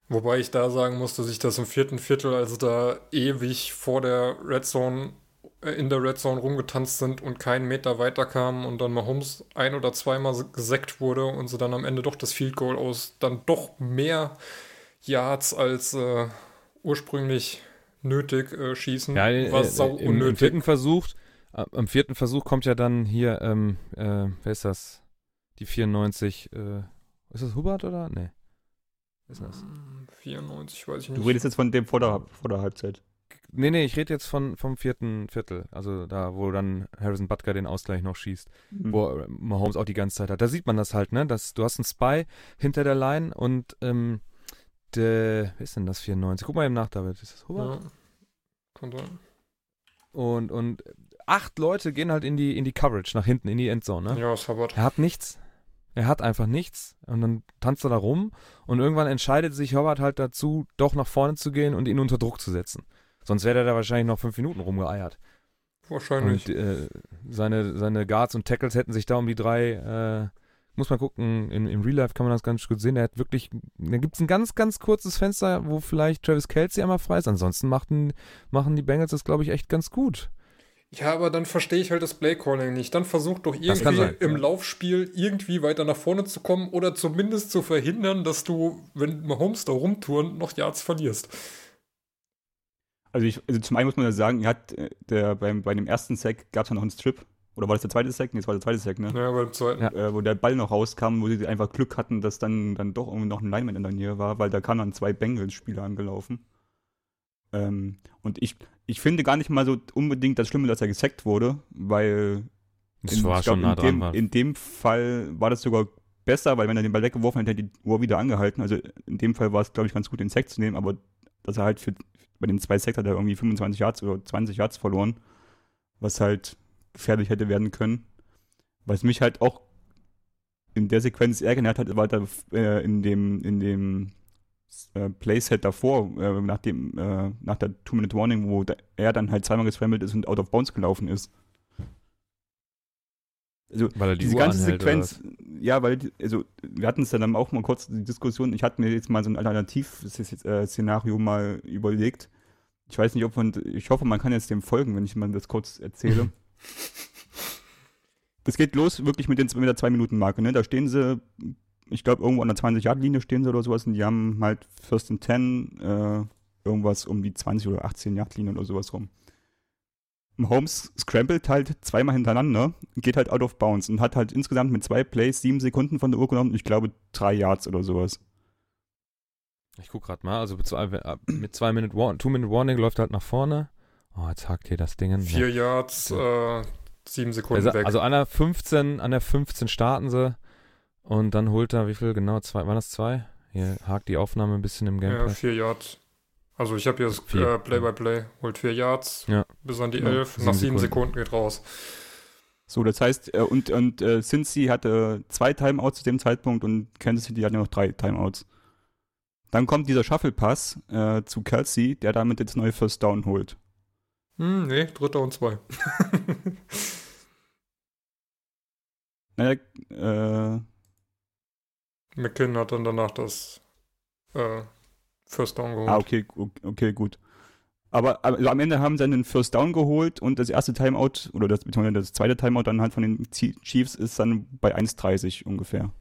Wobei ich da sagen muss, dass ich das im vierten Viertel, als da ewig vor der Red Zone, in der Red Zone rumgetanzt sind und keinen Meter weiter kamen und dann Mahomes ein- oder zweimal gesackt wurde und sie dann am Ende doch das Field Goal aus dann doch mehr Yards als äh, ursprünglich nötig äh, schießen. Ja, äh, war sau im, im unnötig. vierten Versuch, äh, am vierten Versuch kommt ja dann hier, ähm, äh, wer ist das? Die 94, äh, ist das Hubert oder? Nee. Wer ist das? 94, weiß ich du nicht. redest jetzt von dem vor der, vor der Halbzeit. Nee, nee, ich rede jetzt von, vom vierten Viertel. Also da, wo dann Harrison Butker den Ausgleich noch schießt. Mhm. Wo äh, Mahomes auch die ganze Zeit hat. Da sieht man das halt, ne? Dass, du hast einen Spy hinter der Line und ähm, der, wer ist denn das 94? Guck mal eben nach, David. Ist das Hubert? Ja. Kann sein. Und, und acht Leute gehen halt in die, in die Coverage, nach hinten, in die Endzone, ne? Ja, ist Hubbard. Er hat nichts. Er hat einfach nichts. Und dann tanzt er da rum. Und irgendwann entscheidet sich Howard halt dazu, doch nach vorne zu gehen und ihn unter Druck zu setzen. Sonst wäre er da wahrscheinlich noch fünf Minuten rumgeeiert. Wahrscheinlich. Und äh, seine, seine Guards und Tackles hätten sich da um die drei, äh, muss man gucken, im, im Real Life kann man das ganz gut sehen. Er hat wirklich, da gibt es ein ganz, ganz kurzes Fenster, wo vielleicht Travis Kelsey einmal frei ist. Ansonsten machten, machen die Bengals das, glaube ich, echt ganz gut. Ja, aber dann verstehe ich halt das Playcalling nicht. Dann versucht doch irgendwie sein, im ja. Laufspiel irgendwie weiter nach vorne zu kommen oder zumindest zu verhindern, dass du, wenn Mahomes da rumturnt, noch Yards verlierst. Also, ich, also zum einen muss man ja sagen, er hat, äh, der, beim, bei dem ersten Sack gab es ja noch einen Strip. Oder war das der zweite Sack? Nee, das war der zweite Sack, ne? Naja, beim zweiten. Ja. Äh, wo der Ball noch rauskam, wo sie einfach Glück hatten, dass dann, dann doch irgendwie noch ein Lineman in der Nähe war, weil da kamen dann zwei Bengals-Spieler angelaufen. Ähm, und ich, ich finde gar nicht mal so unbedingt das Schlimme, dass er gesackt wurde, weil Das in, war ich glaub, schon nah in, dran. dem, War. in dem Fall war das sogar besser, weil wenn er den Ball weggeworfen hätte, hätte die Uhr wieder angehalten. Also in dem Fall war es, glaube ich, ganz gut, den Sack zu nehmen, aber dass er halt für, bei den zwei Sacks hat er irgendwie 25 Yards oder 20 Yards verloren, was halt gefährlich hätte werden können. Was mich halt auch in der Sequenz ärgert hat, war da äh, in dem, in dem äh, Playset davor, äh, nach, dem, äh, nach der Two-Minute-Warning, wo da, er dann halt zweimal gescrambled ist und out of bounds gelaufen ist. Also Weil er die diese Uhr ganze anhält, Sequenz, ja, weil, also wir hatten es ja dann auch mal kurz die Diskussion, ich hatte mir jetzt mal so ein Alternativ-Szenario mal überlegt. Ich weiß nicht, ob man, ich hoffe, man kann jetzt dem folgen, wenn ich mal das kurz erzähle. Das geht los wirklich mit, den, mit der 2-Minuten-Marke, ne? Da stehen sie, ich glaube, irgendwo an der 20-Yard-Linie stehen sie oder sowas und die haben halt First and 10, äh, irgendwas um die 20 oder 18-Yard-Linie oder sowas rum. Holmes scrambled halt zweimal hintereinander, geht halt out of bounds und hat halt insgesamt mit zwei Plays sieben Sekunden von der Uhr genommen. Ich glaube drei Yards oder sowas. Ich guck gerade mal, also mit zwei, äh, mit zwei Minute Warning, Two Minute Warning läuft er halt nach vorne. Oh, jetzt hakt hier das Ding. Vier Yards, äh, sieben Sekunden Also, weg. also an der 15, an der 15 starten sie und dann holt er, wie viel genau? Zwei, waren das zwei? Hier hakt die Aufnahme ein bisschen im ja, Gameplay. vier Yards. Also ich habe hier das äh, Play-by-Play. Holt vier Yards Ja. bis an die Ja, elf. sieben Nach sieben Sekunden. Sekunden geht raus. So, das heißt, äh, und, und äh, Cincy hatte zwei Timeouts zu dem Zeitpunkt und Kansas City hatte noch drei Timeouts. Dann kommt dieser Shuffle-Pass äh, zu Kelsey, der damit jetzt neue First Down holt. Hm, nee, dritter und zwei. Naja, äh, McKinnon hat dann danach das äh, First Down geholt. ah, okay, okay, gut. Aber also am Ende haben sie einen First Down geholt und das erste Timeout, oder das, das zweite Timeout dann halt von den Chiefs ist dann bei 1,30 ungefähr,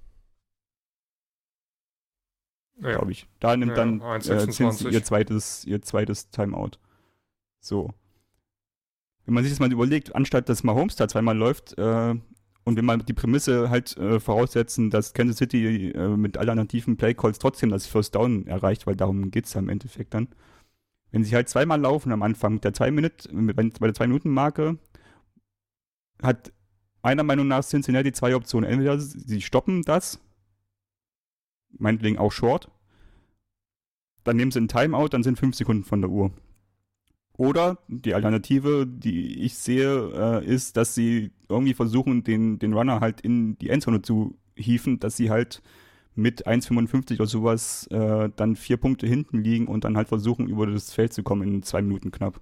ja. glaube ich. Da nimmt Ja, dann äh, 1,26. Cincy ihr zweites, ihr zweites Timeout. So. Wenn man sich das mal überlegt, anstatt dass Mahomes da zweimal läuft, äh, und wenn man die Prämisse halt äh, voraussetzen, dass Kansas City äh, mit alternativen Playcalls trotzdem das First Down erreicht, weil darum geht es ja im Endeffekt dann. Wenn sie halt zweimal laufen am Anfang mit der 2 Minute, mit- bei der 2-Minuten-Marke, hat meiner Meinung nach Cincinnati zwei Optionen. Entweder sie stoppen das, meinetwegen auch Short, dann nehmen sie ein Timeout, dann sind fünf Sekunden von der Uhr. Oder die Alternative, die ich sehe, äh, ist, dass sie irgendwie versuchen, den, den Runner halt in die Endzone zu hieven, dass sie halt mit 1,55 oder sowas äh, dann vier Punkte hinten liegen und dann halt versuchen, über das Feld zu kommen in zwei Minuten knapp.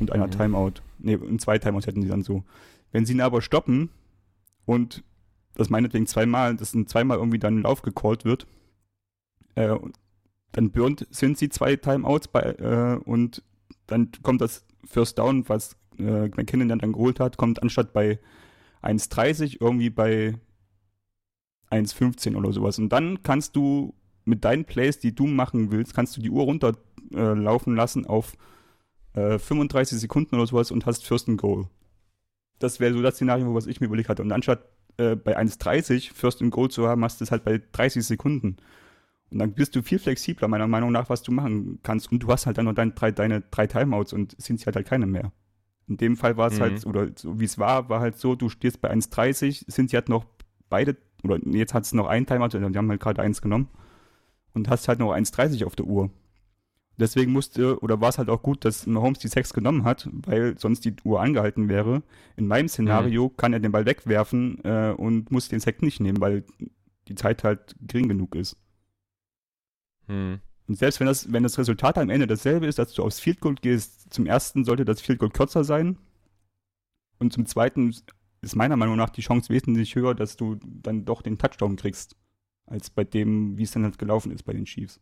Und einer Mhm. Timeout. Ne, in zwei Timeouts hätten sie dann so. Wenn sie ihn aber stoppen und das meinetwegen zweimal, dass ein zweimal irgendwie dann ein Lauf gecallt wird, äh, dann burnt sind sie zwei Timeouts bei, äh, und dann kommt das First Down, was äh, McKinnon dann, dann geholt hat, kommt anstatt bei 1,30 irgendwie bei 1,15 oder sowas. Und dann kannst du mit deinen Plays, die du machen willst, kannst du die Uhr runterlaufen äh, lassen auf äh, 35 Sekunden oder sowas und hast First and Goal. Das wäre so das Szenario, was ich mir überlegt hatte. Und anstatt äh, bei 1,30 First and Goal zu haben, hast du es halt bei 30 Sekunden. Und dann bist du viel flexibler, meiner Meinung nach, was du machen kannst. Und du hast halt dann noch dein, drei, deine drei Timeouts und sind halt, halt keine mehr. In dem Fall war es Mhm. halt, oder so wie es war, war halt so, du stehst bei 1,30, sind hat noch beide, oder jetzt hat es noch ein Timeout, die haben halt gerade eins genommen. Und hast halt noch 1,30 auf der Uhr. Deswegen musste, oder war es halt auch gut, dass Mahomes die Sex genommen hat, weil sonst die Uhr angehalten wäre. In meinem Szenario kann er den Ball wegwerfen äh, und muss den Sack nicht nehmen, weil die Zeit halt gering genug ist. Hm. Und selbst wenn das, wenn das Resultat am Ende dasselbe ist, dass du aufs Field Goal gehst, zum ersten sollte das Field Goal kürzer sein. Und zum zweiten ist meiner Meinung nach die Chance wesentlich höher, dass du dann doch den Touchdown kriegst, als bei dem, wie es dann halt gelaufen ist bei den Chiefs.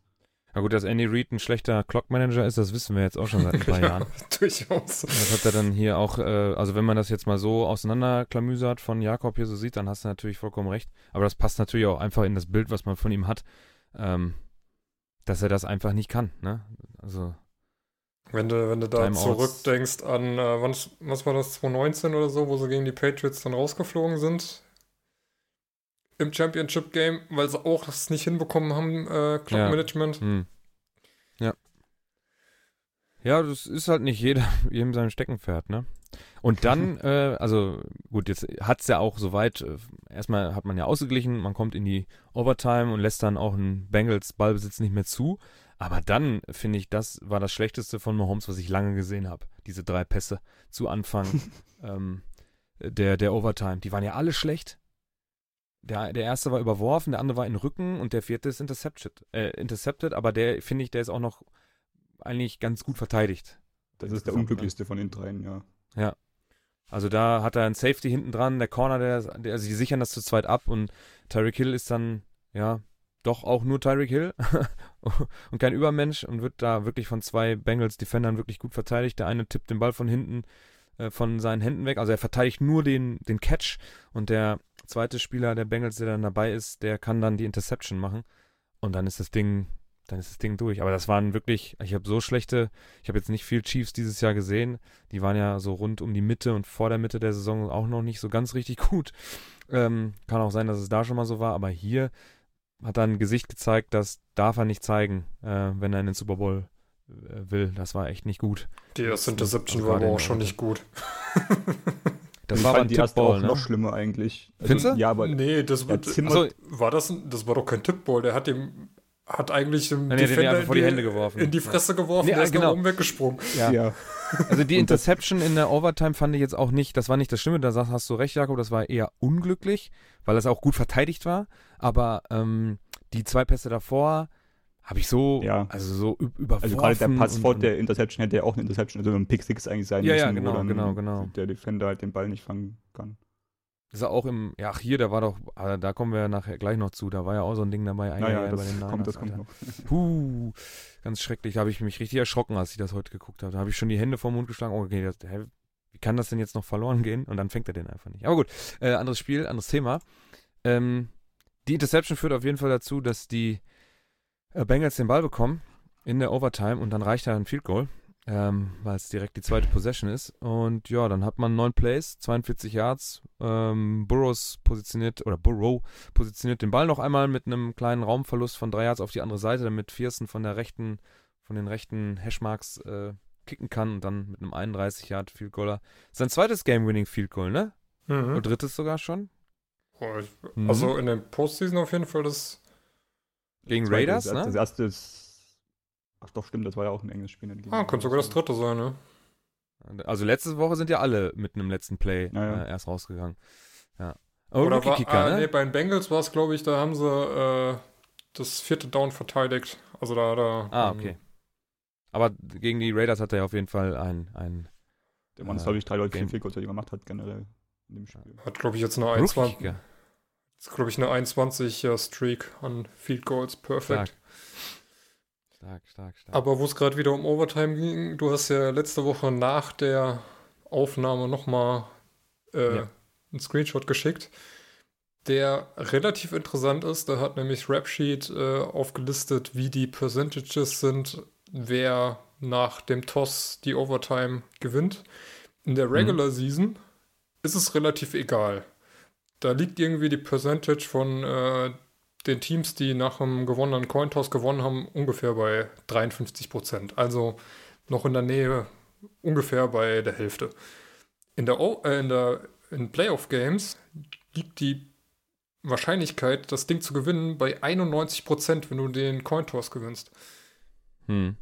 Ja gut, dass Andy Reid ein schlechter Clockmanager ist, das wissen wir jetzt auch schon seit ein paar Ja, Jahren. durchaus. Das hat er dann hier auch, äh, also wenn man das jetzt mal so auseinanderklamüsert von Jakob hier so sieht, dann hast du natürlich vollkommen recht. Aber das passt natürlich auch einfach in das Bild, was man von ihm hat, ähm, dass er das einfach nicht kann. Ne? Also Wenn du, wenn du da Timeouts. zurückdenkst an, äh, wann, was war das, 2019 oder so, wo sie gegen die Patriots dann rausgeflogen sind im Championship Game, weil sie auch das nicht hinbekommen haben, äh, Clock Ja. Hm. Ja. Das ist halt nicht jeder, jedem sein Steckenpferd, ne? Und dann, äh, also gut, jetzt hat's ja auch soweit, äh, erstmal hat man ja ausgeglichen, man kommt in die Overtime und lässt dann auch einen Bengals Ballbesitz nicht mehr zu. Aber dann, finde ich, das war das Schlechteste von Mahomes, was ich lange gesehen habe. Diese drei Pässe zu Anfang ähm, der, der Overtime. Die waren ja alle schlecht. Der, der erste war überworfen, der andere war in den Rücken und der vierte ist intercepted. Äh, intercepted, aber der, finde ich, der ist auch noch eigentlich ganz gut verteidigt. Das ist der ne? unglücklichste von den dreien, ja. Also da hat er einen Safety hinten dran, der Corner, der, der also die sichern das zu zweit ab und Tyreek Hill ist dann, ja, doch auch nur Tyreek Hill und kein Übermensch und wird da wirklich von zwei Bengals-Defendern wirklich gut verteidigt. Der eine tippt den Ball von hinten äh, von seinen Händen weg, also er verteidigt nur den, den Catch und der zweite Spieler der Bengals, der dann dabei ist, der kann dann die Interception machen und dann ist das Ding, dann ist das Ding durch. Aber das waren wirklich, ich habe so schlechte, ich habe jetzt nicht viel Chiefs dieses Jahr gesehen, die waren ja so rund um die Mitte und vor der Mitte der Saison auch noch nicht so ganz richtig gut. Ähm, kann auch sein, dass es da schon mal so war, aber hier hat er ein Gesicht gezeigt, das darf er nicht zeigen, äh, wenn er in den Super Bowl äh, will. Das war echt nicht gut. Die erste Interception Also war aber auch schon nicht gut. Das Ich war aber die erste Tippball, auch ne? noch schlimmer eigentlich. Also, Findest du? Ja, aber nee, das zimmert, Achso, war das, das war doch kein Tippball. Der hat dem, hat eigentlich dem Nein, der hat den einfach vor die in Hände geworfen. in die Fresse geworfen, Nee, der ist genau. nach oben weggesprungen. ja. ja. Also die Interception in der Overtime fand ich jetzt auch nicht, das war nicht das Schlimme, da hast du recht, Jakob, das war eher unglücklich, weil das auch gut verteidigt war, aber ähm, die zwei Pässe davor habe ich so, Ja. also so üb- überworfen. Also gerade der Pass vor der Interception hätte ja auch eine Interception, also ein Pick Six eigentlich sein Ja, müssen, ja, wo genau, dann genau, genau. der Defender halt den Ball nicht fangen kann. Ist er auch im, ja, ach hier, da war doch, ah, da kommen wir ja nachher gleich noch zu, da war ja auch so ein Ding dabei, Naja, das bei den kommt, das kommt Alter. noch. Puh, ganz schrecklich, da habe ich mich richtig erschrocken, als ich das heute geguckt habe. Da habe ich schon die Hände den Mund geschlagen, oh, okay, das, hä, wie kann das denn jetzt noch verloren gehen? Und dann fängt er den einfach nicht. Aber gut, äh, anderes Spiel, anderes Thema. Ähm, die Interception führt auf jeden Fall dazu, dass die äh, Bengals den Ball bekommen in der Overtime und dann reicht da ein Field Goal, ähm, weil es direkt die zweite Possession ist. Und ja, dann hat man neun Plays, 42 Yards. Ähm, Burrows positioniert, oder Burrow positioniert den Ball noch einmal mit einem kleinen Raumverlust von drei Yards auf die andere Seite, damit Viersen von der rechten, von den rechten Hashmarks äh, kicken kann und dann mit einem 31 Yard Field Goaler. Sein zweites Game-Winning Field Goal, ne? Mhm. Oder drittes sogar schon? Mhm. also in den Postseason auf jeden Fall das. Gegen Raiders, das, ne? Das erste ist. Ach doch, stimmt, das war ja auch ein enges Spiel. Ah, könnte sogar das dritte sein, ne? Also letzte Woche sind ja alle mit einem letzten Play Ja. Äh, erst rausgegangen. Ja. Oh, Oder war, ah, ne? nee, bei den Bengals war es, glaube ich, da haben sie äh, das vierte Down verteidigt. Also da, da. Ah, ähm, okay. Aber gegen die Raiders hat er ja auf jeden Fall ein, ein Der waren es, Äh, glaube ich, drei Leute, Game- vier Field Goals, die gemacht hat, generell in dem Spiel. Hat, glaube ich, jetzt eine 21, Rookie-Kicker. glaube ich, eine 21 Streak an Field Goals. Perfekt. Stark. Stark, stark, stark. Aber wo es gerade wieder um Overtime ging, du hast ja letzte Woche nach der Aufnahme nochmal äh, Ja. einen Screenshot geschickt, der relativ interessant ist. Da hat nämlich Rapsheet äh, aufgelistet, wie die Percentages sind, wer nach dem Toss die Overtime gewinnt. In der Regular Season ist es relativ egal. Da liegt irgendwie die Percentage von äh, den Teams, die nach einem gewonnenen Cointoss gewonnen haben, ungefähr bei 53 Prozent. Also noch in der Nähe ungefähr bei der Hälfte. In der, äh, in der in Playoff Games liegt die Wahrscheinlichkeit, das Ding zu gewinnen, bei 91 Prozent, wenn du den Cointoss gewinnst. Hm.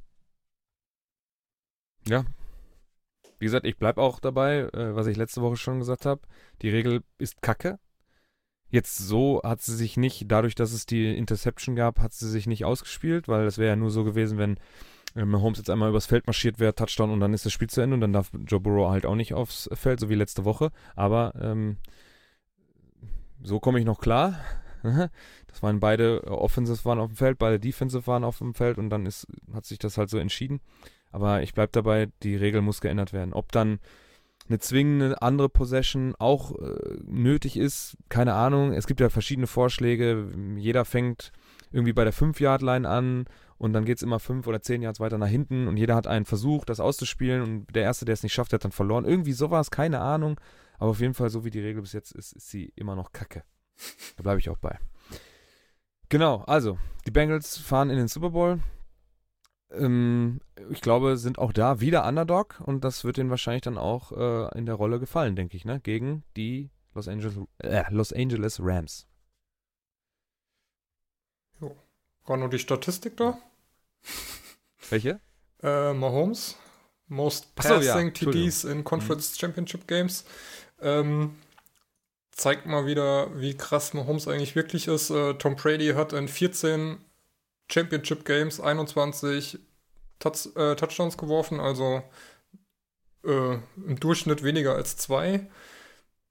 Ja. Wie gesagt, ich bleibe auch dabei, äh, was ich letzte Woche schon gesagt habe. Die Regel ist Kacke. Jetzt so hat sie sich nicht, dadurch, dass es die Interception gab, hat sie sich nicht ausgespielt, weil es wäre ja nur so gewesen, wenn ähm, Holmes jetzt einmal übers Feld marschiert wäre, Touchdown und dann ist das Spiel zu Ende und dann darf Joe Burrow halt auch nicht aufs Feld, so wie letzte Woche. Aber ähm, so komme ich noch klar. Das waren beide Offensive waren auf dem Feld, beide Defensive waren auf dem Feld und dann ist, hat sich das halt so entschieden. Aber ich bleibe dabei, die Regel muss geändert werden. Ob dann eine zwingende andere Possession auch äh, nötig ist, keine Ahnung. Es gibt ja verschiedene Vorschläge. Jeder fängt irgendwie bei der 5-Yard-Line an und dann geht es immer 5 oder 10 Yards weiter nach hinten und jeder hat einen Versuch, das auszuspielen und der Erste, der es nicht schafft, der hat dann verloren. Irgendwie sowas, keine Ahnung. Aber auf jeden Fall, so wie die Regel bis jetzt ist, ist sie immer noch kacke. Da bleibe ich auch bei. Genau, also, die Bengals fahren in den Super Bowl. Ähm, ich glaube, sind auch da wieder Underdog und das wird ihnen wahrscheinlich dann auch äh, in der Rolle gefallen, denke ich, ne? Gegen die Los Angeles, äh, Los Angeles Rams. Jo. War nur die Statistik da? Welche? Äh, Mahomes. Most Ach so, ja. Passing TDs in Conference Championship Games. Ähm, zeigt mal wieder, wie krass Mahomes eigentlich wirklich ist. Äh, Tom Brady hat in 14 Championship Games 21 Touch, äh, Touchdowns geworfen, also äh, im Durchschnitt weniger als zwei.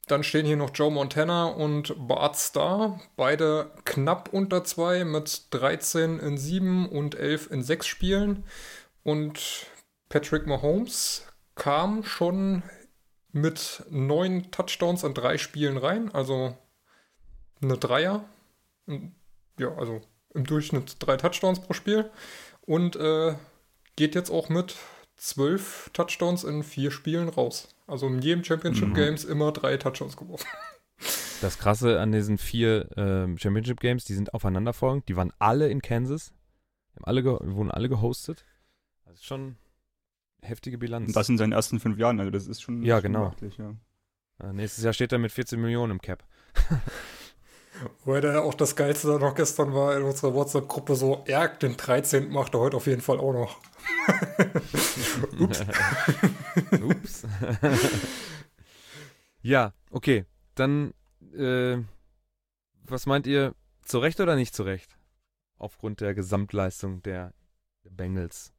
Dann stehen hier noch Joe Montana und Bart Starr, beide knapp unter zwei mit 13 in 7 und 11 in 6 Spielen. Und Patrick Mahomes kam schon mit neun Touchdowns in drei Spielen rein, also eine Dreier. Ja, also im Durchschnitt drei Touchdowns pro Spiel. Und äh, geht jetzt auch mit zwölf Touchdowns in vier Spielen raus. Also in jedem Championship mhm. Games immer drei Touchdowns geworfen. Das Krasse an diesen vier äh, Championship Games, die sind aufeinander folgend. Die waren alle in Kansas. Haben alle wurden alle gehostet. Das ist schon heftige Bilanz. Und das in seinen ersten fünf Jahren, also das ist schon. Ja, schon genau. ja. Äh, nächstes Jahr steht er mit 14 Millionen im Cap. Wobei da auch das Geilste da noch gestern war in unserer WhatsApp-Gruppe so, er den 13. macht er heute auf jeden Fall auch noch. Ups. Ups. ja, okay. Dann, äh, was meint ihr, zu Recht oder nicht zu Recht? Aufgrund der Gesamtleistung der, der Bengals.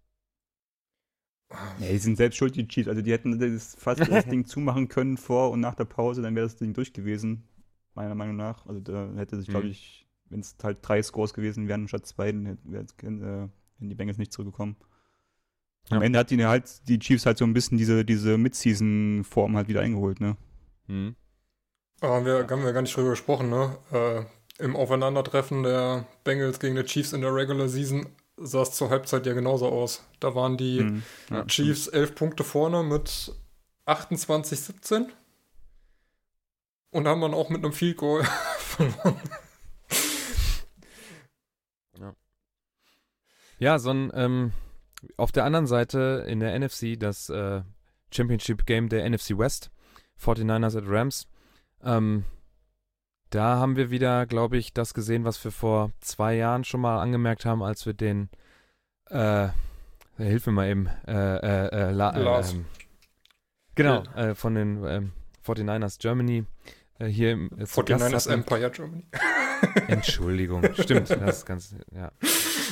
Ja, die sind selbst schuld, die Chiefs. Also die hätten das fast das Ding zumachen können vor und nach der Pause, dann wäre das Ding durch gewesen meiner Meinung nach. Also da hätte sich, glaube Mhm. ich, wenn es halt drei Scores gewesen wären statt zwei, dann hätten wär jetzt, äh, wären die Bengals nicht zurückgekommen. Am Ja. Ende hat die halt die Chiefs halt so ein bisschen diese, diese Mid-Season-Form halt wieder eingeholt, ne? Hm. Aber haben wir, haben wir gar nicht drüber gesprochen, ne? Äh, Im Aufeinandertreffen der Bengals gegen die Chiefs in der Regular Season sah es zur Halbzeit ja genauso aus. Da waren die Mhm. Ja, Chiefs elf Punkte vorne mit 28-17 und haben dann auch mit einem Field Goal verloren. Ja, so ein, ähm, auf der anderen Seite in der NFC das äh, Championship Game der NFC West, 49ers at Rams. Ähm, da haben wir wieder, glaube ich, das gesehen, was wir vor zwei Jahren schon mal angemerkt haben, als wir den, äh, hilf mir mal eben, äh, äh, äh, La, Lars. ähm, genau, äh, von den ähm, 49ers Germany äh, hier im äh, zu Gast 49ers hatten. Empire Germany. Entschuldigung, stimmt, das ist ganz, ja.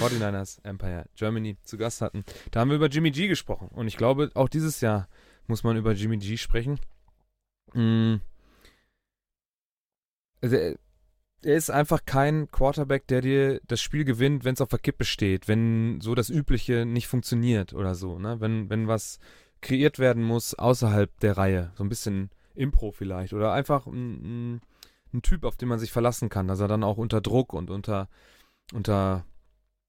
49ers Empire Germany zu Gast hatten. Da haben wir über Jimmy G gesprochen. Und ich glaube, auch dieses Jahr muss man über Jimmy G sprechen. Mm. Also, er er ist einfach kein Quarterback, der dir das Spiel gewinnt, wenn es auf der Kippe steht, wenn so das Übliche nicht funktioniert oder so, ne? Wenn, wenn was kreiert werden muss außerhalb der Reihe, so ein bisschen Impro vielleicht oder einfach ein, ein, Typ, auf den man sich verlassen kann, dass er dann auch unter Druck und unter, unter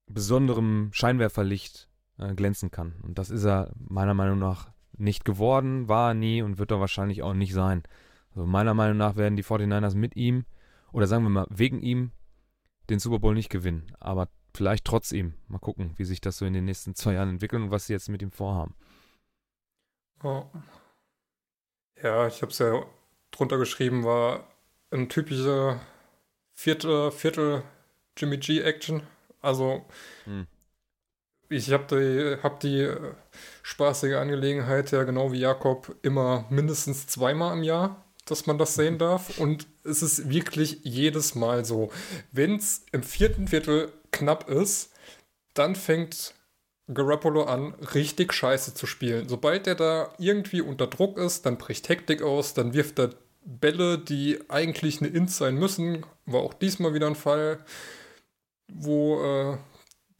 besonderem Scheinwerferlicht äh, glänzen kann. Und das ist er meiner Meinung nach nicht geworden, war er nie und wird er wahrscheinlich auch nicht sein. Also meiner Meinung nach werden die 49ers mit ihm oder sagen wir mal wegen ihm den Super Bowl nicht gewinnen, aber vielleicht trotz ihm. Mal gucken, wie sich das so in den nächsten zwei Jahren entwickelt und was sie jetzt mit ihm vorhaben. Ja, ja ich habe es ja drunter geschrieben, war ein typischer Viertel, Viertel Jimmy G Action. Also hm. ich habe die, hab die äh, spaßige Angelegenheit ja genau wie Jakob immer mindestens zweimal im Jahr, dass man das sehen darf. Und es ist wirklich jedes Mal so. Wenn es im vierten Viertel knapp ist, dann fängt Garoppolo an, richtig scheiße zu spielen. Sobald er da irgendwie unter Druck ist, dann bricht Hektik aus, dann wirft er Bälle, die eigentlich eine Int sein müssen. War auch diesmal wieder ein Fall, wo äh,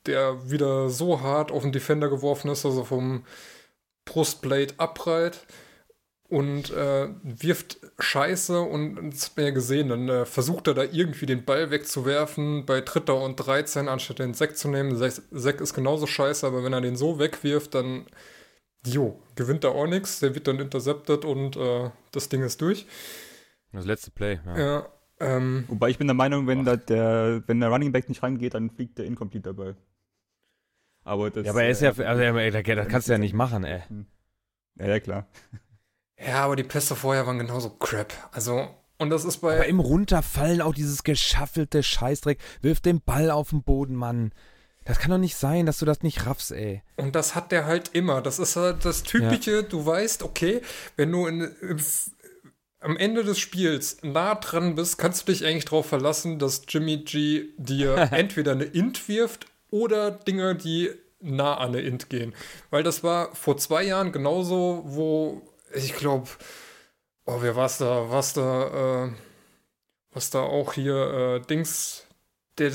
der wieder so hart auf den Defender geworfen ist, dass er vom Brustplate abprallt und äh, wirft Scheiße und das hat man ja gesehen, dann äh, versucht er da irgendwie den Ball wegzuwerfen bei Dritter und 13, anstatt den Sack zu nehmen. Sack ist genauso scheiße, aber wenn er den so wegwirft, dann jo, gewinnt er auch nichts. Der wird dann intercepted und äh, das Ding ist durch. Das letzte Play, ja. ja ähm, Wobei ich bin der Meinung, wenn, da der, wenn der Running Back nicht reingeht, dann fliegt der incomplete dabei. Aber das, ja, aber er ist ja, äh, also, das kannst du ja nicht machen, ey. Ja, ja, klar. Ja, aber die Pässe vorher waren genauso crap. Also, und das ist bei. Aber im Runterfallen auch dieses geschaffelte Scheißdreck. Wirf den Ball auf den Boden, Mann. Das kann doch nicht sein, dass du das nicht raffst, ey. Und das hat der halt immer. Das ist halt das Typische, ja. du weißt, okay, wenn du in, in, am Ende des Spiels nah dran bist, kannst du dich eigentlich darauf verlassen, dass Jimmy G dir entweder eine Int wirft oder Dinge, die nah an eine Int gehen. Weil das war vor zwei Jahren genauso, wo ich glaube, oh, wer war's da? Was da, äh, was da auch hier, äh, Dings, der,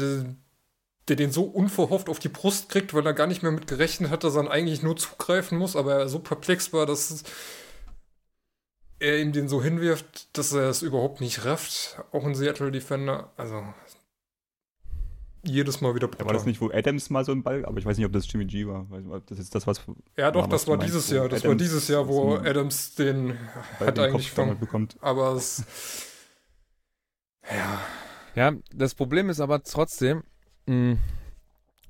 der den so unverhofft auf die Brust kriegt, weil er gar nicht mehr mit gerechnet hat, dass er eigentlich nur zugreifen muss, aber er so perplex war, dass er ihm den so hinwirft, dass er es überhaupt nicht rafft. Auch ein Seattle Defender. Also, jedes Mal wieder brutal. War das nicht, wo Adams mal so ein Ball, aber ich weiß nicht, ob das Jimmy G war. Das ist das, was. Ja, doch, das war meinst, dieses Jahr. Das Adams war dieses Jahr, wo Adams den hat den eigentlich von, bekommt. Aber es. Ja. Ja, das Problem ist aber trotzdem, mh, hm,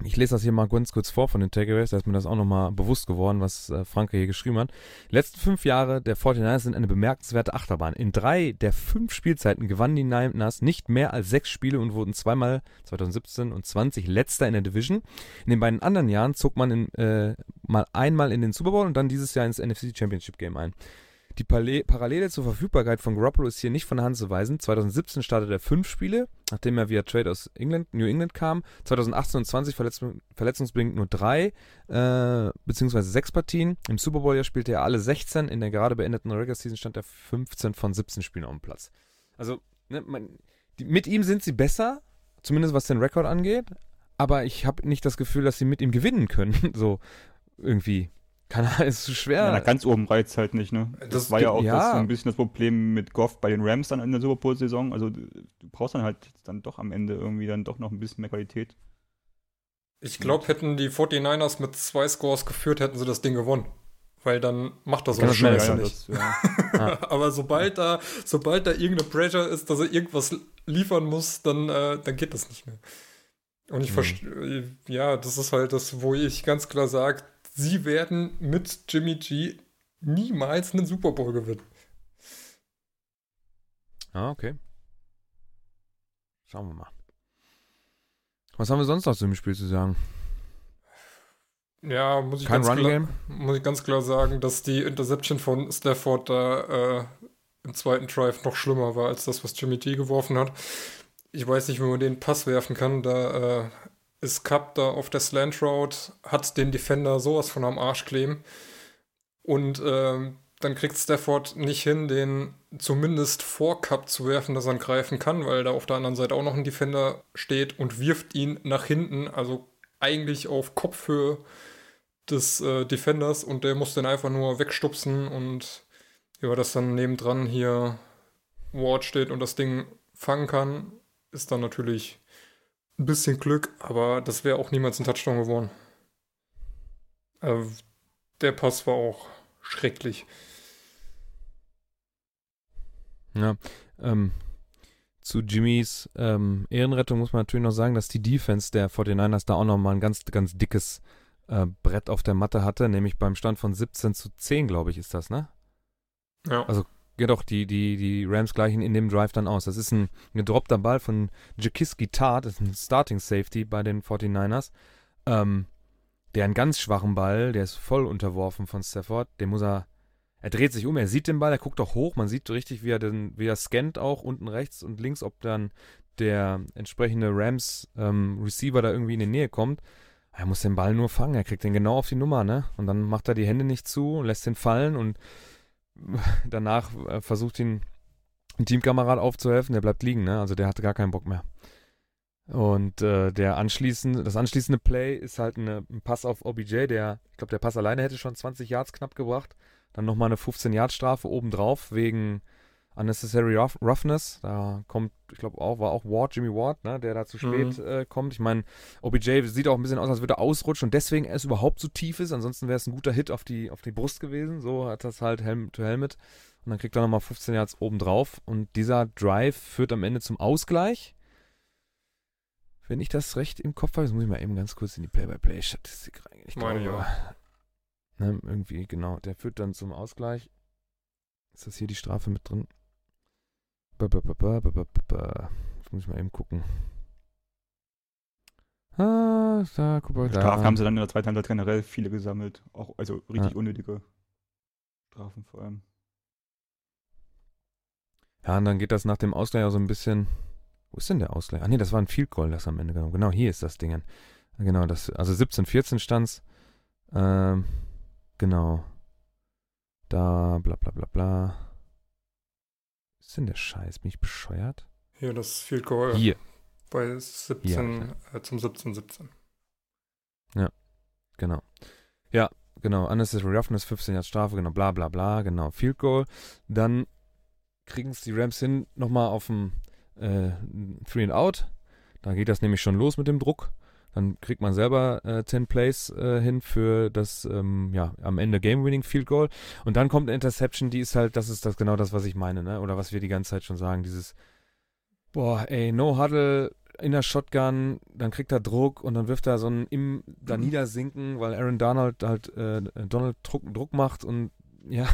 ich lese das hier mal ganz kurz vor von den Takeaways, da ist mir das auch nochmal bewusst geworden, was äh, Franke hier geschrieben hat. Die letzten fünf Jahre der 49ers sind eine bemerkenswerte Achterbahn. In drei der fünf Spielzeiten gewannen die Niners nicht mehr als sechs Spiele und wurden zweimal 2017 und 20 letzter in der Division. In den beiden anderen Jahren zog man in, äh, mal einmal in den Super Bowl und dann dieses Jahr ins NFC Championship Game ein. Die Parallele zur Verfügbarkeit von Garoppolo ist hier nicht von der Hand zu weisen. 2017 startete er fünf Spiele, nachdem er via Trade aus England, New England kam. 2018 und 20 verletz verletzungsbedingt nur drei, äh, beziehungsweise sechs Partien. Im Super Bowl-Jahr spielte er alle 16. In der gerade beendeten Regular Season stand er 15 von 17 Spielen auf dem Platz. Also, ne, man, die, mit ihm sind sie besser, zumindest was den Rekord angeht. Aber ich habe nicht das Gefühl, dass sie mit ihm gewinnen können. so irgendwie. Kann ist zu schwer. Ja, ganz oben reizt halt nicht, ne? Das, das war ja auch ja. Das, so ein bisschen das Problem mit Goff bei den Rams dann in der Super Bowl-Saison. Also du brauchst dann halt dann doch am Ende irgendwie dann doch noch ein bisschen mehr Qualität. Ich glaube, hätten die 49ers mit zwei Scores geführt, hätten sie das Ding gewonnen. Weil dann macht das so schnell ja, nicht. Das, ja. Aber sobald da, sobald da irgendeine Pressure ist, dass er irgendwas liefern muss, dann, äh, dann geht das nicht mehr. Und ich mhm. verstehe, ja, das ist halt das, wo ich ganz klar sage, sie werden mit Jimmy G niemals einen Super Bowl gewinnen. Ah, okay. Schauen wir mal. Was haben wir sonst noch zu dem Spiel zu sagen? Ja, muss ich, Kein ganz, klar, muss ich ganz klar sagen, dass die Interception von Stafford da äh, im zweiten Drive noch schlimmer war als das, was Jimmy G geworfen hat. Ich weiß nicht, wie man den Pass werfen kann. Da äh, ist Cup da auf der Slant Route, hat den Defender sowas von am Arsch kleben. Und ähm, dann kriegt Stafford nicht hin, den zumindest vor Cup zu werfen, dass er ihn greifen kann, weil da auf der anderen Seite auch noch ein Defender steht und wirft ihn nach hinten, also eigentlich auf Kopfhöhe des äh, Defenders und der muss den einfach nur wegstupsen und ja, dass dann nebendran hier Ward steht und das Ding fangen kann, ist dann natürlich ein bisschen Glück, aber das wäre auch niemals ein Touchdown geworden. Also, der Pass war auch schrecklich. Ja, ähm, zu Jimmys ähm, Ehrenrettung muss man natürlich noch sagen, dass die Defense der 49ers da auch nochmal ein ganz, ganz dickes äh, Brett auf der Matte hatte, nämlich beim Stand von 17 zu 10, glaube ich, ist das, ne? Ja. Also geht auch die, die, die Rams gleichen in dem Drive dann aus. Das ist ein gedroppter Ball von Jakiski Tart, das ist ein Starting Safety bei den 49ers. Ähm, der einen ganz schwachen Ball, der ist voll unterworfen von Stafford, den muss er, er dreht sich um, er sieht den Ball, er guckt auch hoch, man sieht richtig, wie er den, wie er scannt auch unten rechts und links, ob dann der entsprechende Rams ähm, Receiver da irgendwie in die Nähe kommt. Er muss den Ball nur fangen, er kriegt den genau auf die Nummer, ne? Und dann macht er die Hände nicht zu und lässt den fallen und danach äh, versucht ihn ein Teamkamerad aufzuhelfen, der bleibt liegen, ne? Also der hatte gar keinen Bock mehr. Und äh, der anschließende, das anschließende Play ist halt eine, ein Pass auf OBJ, der, ich glaube, der Pass alleine hätte schon 20 Yards knapp gebracht. Dann nochmal eine 15-Yard-Strafe obendrauf wegen Unnecessary rough, Roughness. Da kommt, ich glaube auch, war auch Ward, Jimmy Ward, ne, der da zu spät mhm. äh, kommt. Ich meine, OBJ sieht auch ein bisschen aus, als würde er ausrutschen und deswegen er es überhaupt so tief ist. Ansonsten wäre es ein guter Hit auf die, auf die Brust gewesen. So hat das halt Helm to Helmet. Und dann kriegt er nochmal 15 Yards obendrauf. Und dieser Drive führt am Ende zum Ausgleich. Wenn ich das recht im Kopf habe, jetzt muss ich mal eben ganz kurz in die Play-by-Play-Statistik reingehen. Ich Meine glaube, ne, irgendwie, genau, der führt dann zum Ausgleich. Ist das hier die Strafe mit drin? Jetzt muss ich mal eben gucken. Ah, da, guck mal, da. Strafen haben sie dann in der zweiten Halbzeit generell viele gesammelt. Auch, also richtig ja. unnötige Strafen vor allem. Ja, und dann geht das nach dem Ausgleich auch so ein bisschen wo ist denn der Ausgleich? Ah nee, das war ein Field Goal, das am Ende genommen. Genau, hier ist das Ding. Genau, das, also 17, 14 stand's. Ähm, genau. Da, bla bla bla bla. Was ist denn der Scheiß? Bin ich bescheuert? Hier, das Field Goal. Hier. Bei 17, ja, äh, zum 17, 17. Ja, genau. Ja, genau. Unnecessary Roughness, 15 Jahre Strafe, genau, bla bla bla, genau. Field Goal. Dann kriegen es die Rams hin, nochmal auf dem äh, Three and Out. Da geht das nämlich schon los mit dem Druck. Dann kriegt man selber äh, 10 Plays äh, hin für das, ähm, ja, am Ende Game-Winning Field Goal. Und dann kommt eine Interception, die ist halt, das ist das genau das, was ich meine, ne? Oder was wir die ganze Zeit schon sagen, dieses, boah, ey, No Huddle in der Shotgun, dann kriegt er Druck und dann wirft er so ein im da mhm. niedersinken, weil Aaron Donald halt äh, Donald Druck, Druck macht und ja,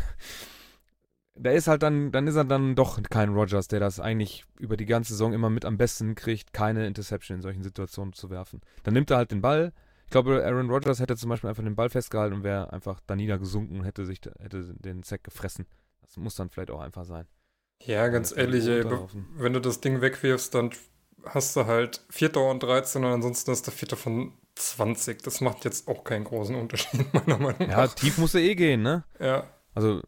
da ist halt dann, dann ist er dann doch kein Rogers, der das eigentlich über die ganze Saison immer mit am besten kriegt, keine Interception in solchen Situationen zu werfen. Dann nimmt er halt den Ball. Ich glaube, Aaron Rodgers hätte zum Beispiel einfach den Ball festgehalten und wäre einfach da niedergesunken und hätte sich hätte den Sack gefressen. Das muss dann vielleicht auch einfach sein. Ja, ganz ehrlich, ey, wenn du das Ding wegwirfst, dann hast du halt Vierter und 13 und ansonsten ist der Vierter von 20. Das macht jetzt auch keinen großen Unterschied, meiner Meinung nach. Ja, tief muss er eh gehen, ne? Ja. Also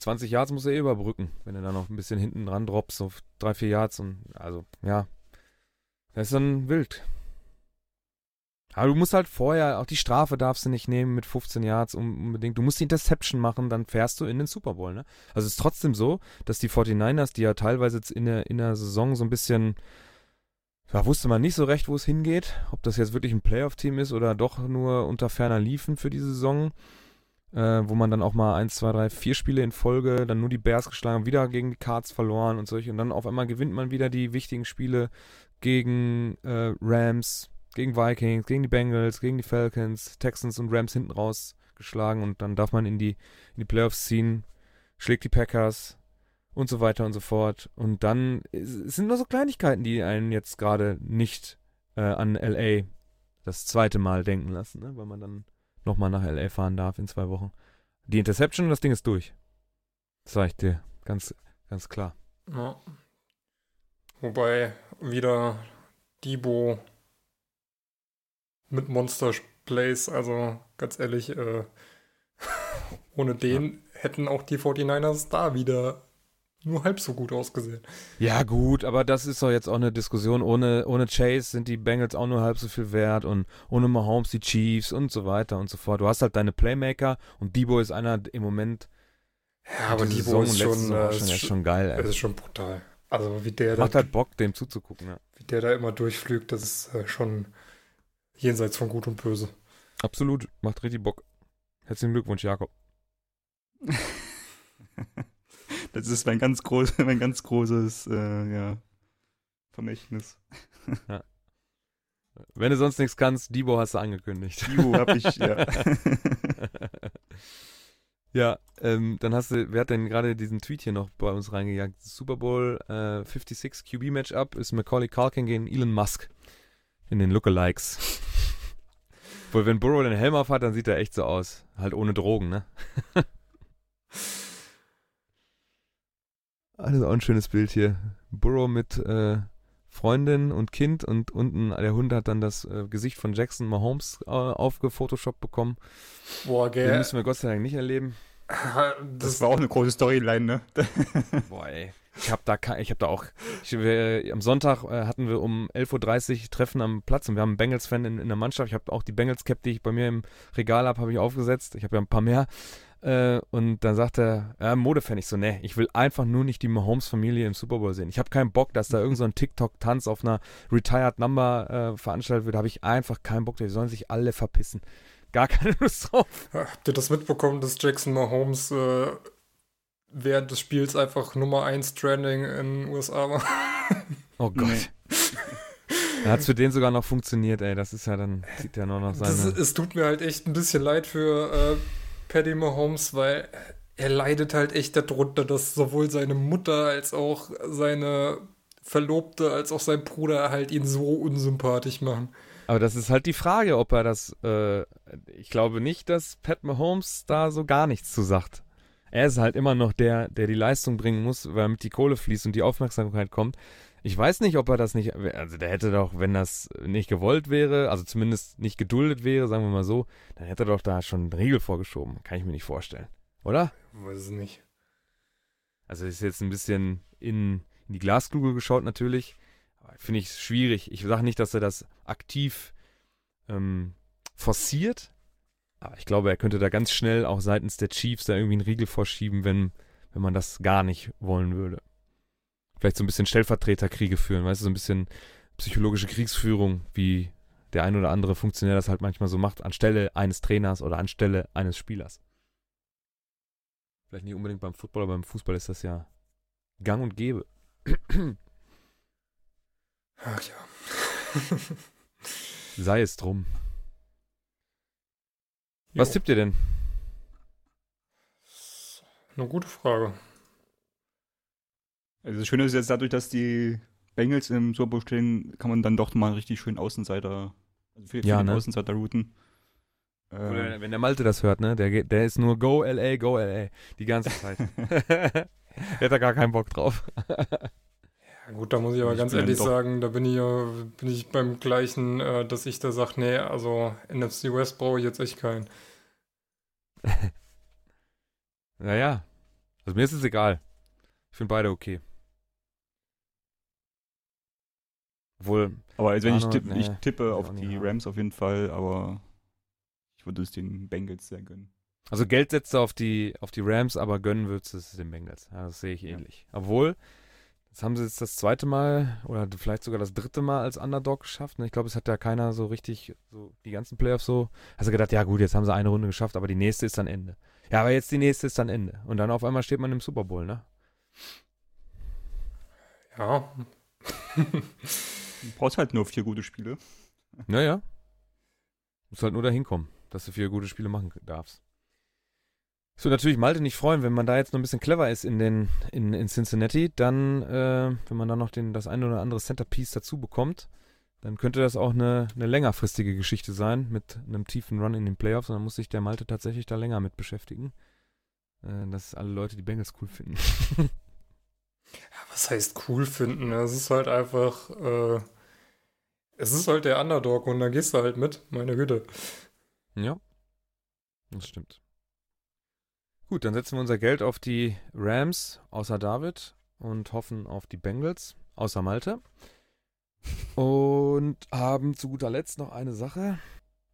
20 Yards muss er eh überbrücken, wenn er dann noch ein bisschen hinten dran droppst, so drei, vier Yards und also, ja. Das ist dann wild. Aber du musst halt vorher, auch die Strafe darfst du nicht nehmen mit 15 Yards unbedingt. Du musst die Interception machen, dann fährst du in den Super Bowl, ne? Also es ist trotzdem so, dass die 49ers, die ja teilweise jetzt in der, in der Saison so ein bisschen, da wusste man nicht so recht, wo es hingeht, ob das jetzt wirklich ein Playoff-Team ist oder doch nur unter ferner Liefen für die Saison äh, wo man dann auch mal eins, zwei, drei, vier Spiele in Folge, dann nur die Bears geschlagen, wieder gegen die Cards verloren und solche. Und dann auf einmal gewinnt man wieder die wichtigen Spiele gegen äh, Rams, gegen Vikings, gegen die Bengals, gegen die Falcons, Texans und Rams hinten raus geschlagen und dann darf man in die, in die Playoffs ziehen, schlägt die Packers und so weiter und so fort. Und dann es sind nur so Kleinigkeiten, die einen jetzt gerade nicht äh, an LA das zweite Mal denken lassen, ne? weil man dann nochmal nach LA fahren darf in zwei Wochen. Die Interception und das Ding ist durch. Das sag ich dir. Ganz, ganz klar. Ja. Wobei wieder Debo mit Monster Plays, also ganz ehrlich, äh, ohne den ja. hätten auch die 49ers da wieder nur halb so gut ausgesehen. Ja, gut, aber das ist doch jetzt auch eine Diskussion. Ohne, ohne Chase sind die Bengals auch nur halb so viel wert und ohne Mahomes die Chiefs und so weiter und so fort. Du hast halt deine Playmaker und Debo ist einer im Moment. Ja, aber Debo ist schon, äh, schon, ist schon geil. Das ist schon brutal. Also wie der Macht da, halt Bock, dem zuzugucken, ja. Wie der da immer durchflügt, das ist äh, schon jenseits von Gut und Böse. Absolut, macht richtig Bock. Herzlichen Glückwunsch, Jakob. Das ist mein ganz, groß, mein ganz großes, äh, ja, Vermächtnis. Wenn du sonst nichts kannst, Debo hast du angekündigt. Debo hab ich, ja. ja, ähm, dann hast du, wer hat denn gerade diesen Tweet hier noch bei uns reingejagt? Super Bowl äh, 56 QB Matchup ist Macaulay Culkin gegen Elon Musk in den Lookalikes. Wohl, wenn Burrow den Helm auf hat, dann sieht er echt so aus. Halt ohne Drogen, ne? Also auch ein schönes Bild hier. Burrow mit äh, Freundin und Kind und unten der Hund hat dann das äh, Gesicht von Jackson Mahomes äh, aufgefotoshoppt bekommen. Boah, Den gell. müssen wir Gott sei Dank nicht erleben. Das Das war auch eine große Storyline, ne? Boah, ey. Ich hab da, ich hab da auch. Ich, wir, am Sonntag äh, hatten wir um 11.30 Uhr Treffen am Platz und wir haben einen Bengals-Fan in, in der Mannschaft. Ich habe auch die Bengals-Cap, die ich bei mir im Regal habe, habe ich aufgesetzt. Ich habe ja ein paar mehr. Äh, und dann sagt er, ja, Modefan, ich so, ne, ich will einfach nur nicht die Mahomes-Familie im Super Bowl sehen. Ich habe keinen Bock, dass da irgend so ein TikTok-Tanz auf einer Retired Number äh, veranstaltet wird. Da habe ich einfach keinen Bock. Die sollen sich alle verpissen. Gar keine Lust drauf. Habt ihr das mitbekommen, dass Jackson Mahomes äh, während des Spiels einfach Nummer 1 Trending in den USA war? Oh Gott. Nee. Da hat es für den sogar noch funktioniert, ey. Das ist ja dann, sieht ja nur noch seine. Das, es tut mir halt echt ein bisschen leid für äh, Paddy Mahomes, weil er leidet halt echt darunter, dass sowohl seine Mutter als auch seine Verlobte als auch sein Bruder halt ihn so unsympathisch machen. Aber das ist halt die Frage, ob er das. Äh, ich glaube nicht, dass Pat Mahomes da so gar nichts zu sagt. Er ist halt immer noch der, der die Leistung bringen muss, weil damit die Kohle fließt und die Aufmerksamkeit kommt. Ich weiß nicht, ob er das nicht. Also, der hätte doch, wenn das nicht gewollt wäre, also zumindest nicht geduldet wäre, sagen wir mal so, dann hätte er doch da schon einen Riegel vorgeschoben. Kann ich mir nicht vorstellen. Oder? Weiß es nicht. Also ist jetzt ein bisschen in, in die Glaskugel geschaut natürlich. Finde ich schwierig. Ich sage nicht, dass er das aktiv ähm, forciert. Aber ich glaube, er könnte da ganz schnell auch seitens der Chiefs da irgendwie einen Riegel vorschieben, wenn, wenn man das gar nicht wollen würde. Vielleicht so ein bisschen Stellvertreterkriege führen, weißt du, so ein bisschen psychologische Kriegsführung, wie der ein oder andere Funktionär das halt manchmal so macht, anstelle eines Trainers oder anstelle eines Spielers. Vielleicht nicht unbedingt beim Football, aber beim Fußball ist das ja gang und gäbe. Ach ja. Sei es drum. Was Jo, tippt ihr denn? Eine gute Frage. Also das Schöne ist jetzt dadurch, dass die Bengals im Super Bowl stehen, kann man dann doch mal richtig schön Außenseiter, also für, für Ja, den ne? Außenseiter routen. Oder Äh, wenn der Malte das hört, ne? Der, der ist nur Go LA, Go LA. Die ganze Zeit. der hat da gar keinen Bock drauf. Ja, gut, da muss ich aber Ich ganz ehrlich sagen, da bin ich ja bin ich beim gleichen, äh, dass ich da sage, nee, also NFC West brauche ich jetzt echt keinen. naja. Also mir ist es egal. Ich finde beide okay. Obwohl, aber also wenn ich, tipp, ich nee, tippe will auf die haben. Rams auf jeden Fall, aber ich würde es den Bengals sehr gönnen. also Geld setzt er auf die, auf die Rams, aber gönnen würdest du es den Bengals. Ja, das sehe ich Ja. ähnlich. Obwohl, das haben sie jetzt das zweite Mal oder vielleicht sogar das dritte Mal als Underdog geschafft. Ne? Ich glaube, es hat ja keiner so richtig, so die ganzen Playoffs so. Hast du gedacht, ja gut, jetzt haben sie eine Runde geschafft, aber die nächste ist dann Ende. Ja, aber jetzt die nächste ist dann Ende. Und dann auf einmal steht man im Super Bowl, ne? Ja, Du brauchst halt nur vier gute Spiele. Naja. Muss halt nur dahin kommen, dass du vier gute Spiele machen darfst. Würde natürlich Malte nicht freuen, wenn man da jetzt noch ein bisschen clever ist in, den, in, in Cincinnati, dann, äh, wenn man dann noch den, das eine oder andere Centerpiece dazu bekommt, dann könnte das auch eine, eine längerfristige Geschichte sein mit einem tiefen Run in den Playoffs und dann muss sich der Malte tatsächlich da länger mit beschäftigen. Äh, dass alle Leute die Bengals cool finden. was heißt cool finden? Es ist halt einfach, äh, es ist halt der Underdog und da gehst du halt mit, meine Güte. Ja, das stimmt. Gut, dann setzen wir unser Geld auf die Rams, außer David, und hoffen auf die Bengals, außer Malte. Und haben zu guter Letzt noch eine Sache.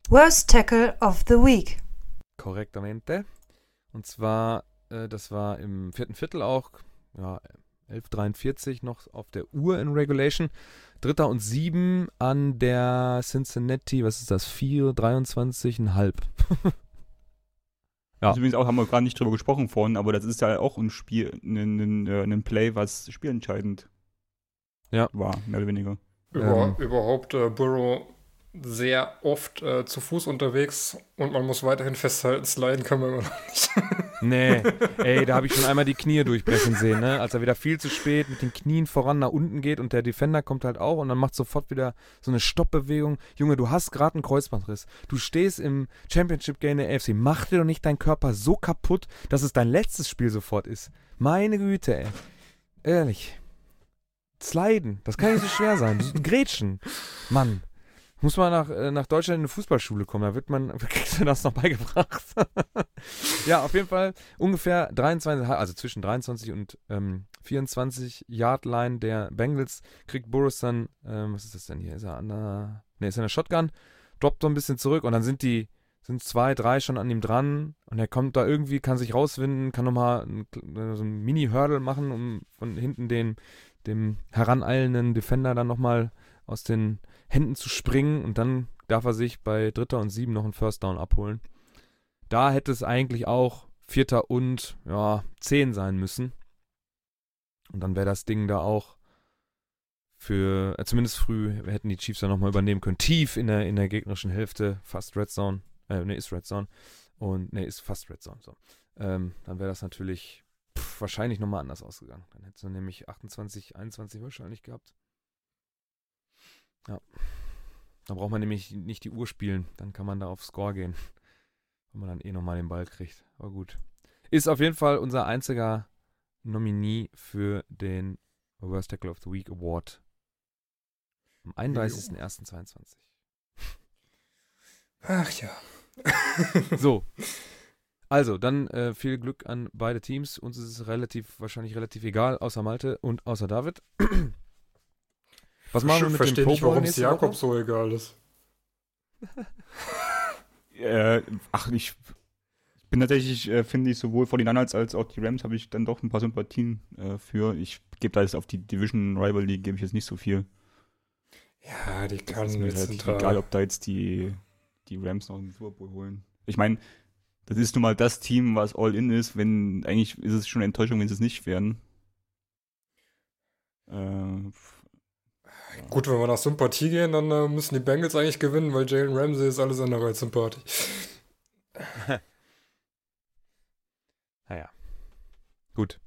Worst Tackle of the Week. Korrektamente. Und zwar, äh, das war im vierten Viertel auch, ja, 11.43 noch auf der Uhr in Regulation. Dritter und sieben an der Cincinnati, was ist das? 4, 23,5. Ja. Übrigens auch, haben wir gar nicht drüber gesprochen vorhin, aber das ist ja auch ein Spiel, ein, ein, äh, ein Play, was spielentscheidend ja. war, mehr oder weniger. Über, ähm, überhaupt äh, Burrow sehr oft äh, zu Fuß unterwegs und man muss weiterhin festhalten, sliden kann man immer noch nicht. nee, ey, da habe ich schon einmal die Knie durchbrechen sehen, ne? Als er wieder viel zu spät mit den Knien voran nach unten geht und der Defender kommt halt auch und dann macht sofort wieder so eine Stoppbewegung. Junge, du hast gerade einen Kreuzbandriss. Du stehst im Championship Game der AFC. Mach dir doch nicht deinen Körper so kaputt, dass es dein letztes Spiel sofort ist. Meine Güte, ey. Ehrlich. Sliden, das kann nicht so schwer sein. Grätschen. Mann. Muss man nach, äh, nach Deutschland in eine Fußballschule kommen, da wird man, kriegst du das noch beigebracht. ja, auf jeden Fall ungefähr 23, also zwischen 23 und ähm, 24 Yard Line der Bengals kriegt Burris dann, ähm, was ist das denn hier? Ist er an der, ne, ist er an der Shotgun, droppt so ein bisschen zurück und dann sind die, sind zwei, drei schon an ihm dran und er kommt da irgendwie, kann sich rauswinden, kann nochmal so ein Mini-Hurdle machen, um von hinten den, dem heraneilenden Defender dann nochmal aus den Händen zu springen und dann darf er sich bei Dritter und Sieben noch einen First Down abholen. Da hätte es eigentlich auch Vierter und ja, Zehn sein müssen. Und dann wäre das Ding da auch für, äh, zumindest früh, hätten die Chiefs da nochmal übernehmen können. Tief in der, in der gegnerischen Hälfte, fast Red Zone. Äh, ne, ist Red Zone. Und ne, ist fast Red Zone. So. Ähm, dann wäre das natürlich pff, wahrscheinlich nochmal anders ausgegangen. Dann hättest du nämlich 28, 21 wahrscheinlich gehabt. Ja. Da braucht man nämlich nicht die Uhr spielen. Dann kann man da auf Score gehen. Wenn man dann eh nochmal den Ball kriegt. Aber gut. Ist auf jeden Fall unser einziger Nominee für den Worst Tackle of the Week Award. Am 31.01.22. Ach ja. so. Also, dann äh, viel Glück an beide Teams. Uns ist es relativ, wahrscheinlich relativ egal, außer Malte und außer David. Was machen wir mit verstehe dem nicht, warum es Jakob Woche? so egal ist. äh, ach, ich, ich bin tatsächlich, äh, finde ich, sowohl vor den Niners als auch die Rams habe ich dann doch ein paar Sympathien äh, für. Ich gebe da jetzt auf die Division Rivalry gebe ich jetzt nicht so viel. Ja, die kann mir halt egal, ob da jetzt die, die Rams noch den Super Bowl holen. Ich meine, das ist nun mal das Team, was all in ist. Wenn eigentlich ist es schon eine Enttäuschung, wenn sie es nicht werden. Äh, Gut, wenn wir nach Sympathie gehen, dann äh, müssen die Bengals eigentlich gewinnen, weil Jalen Ramsey ist alles andere als sympathisch. naja. Gut.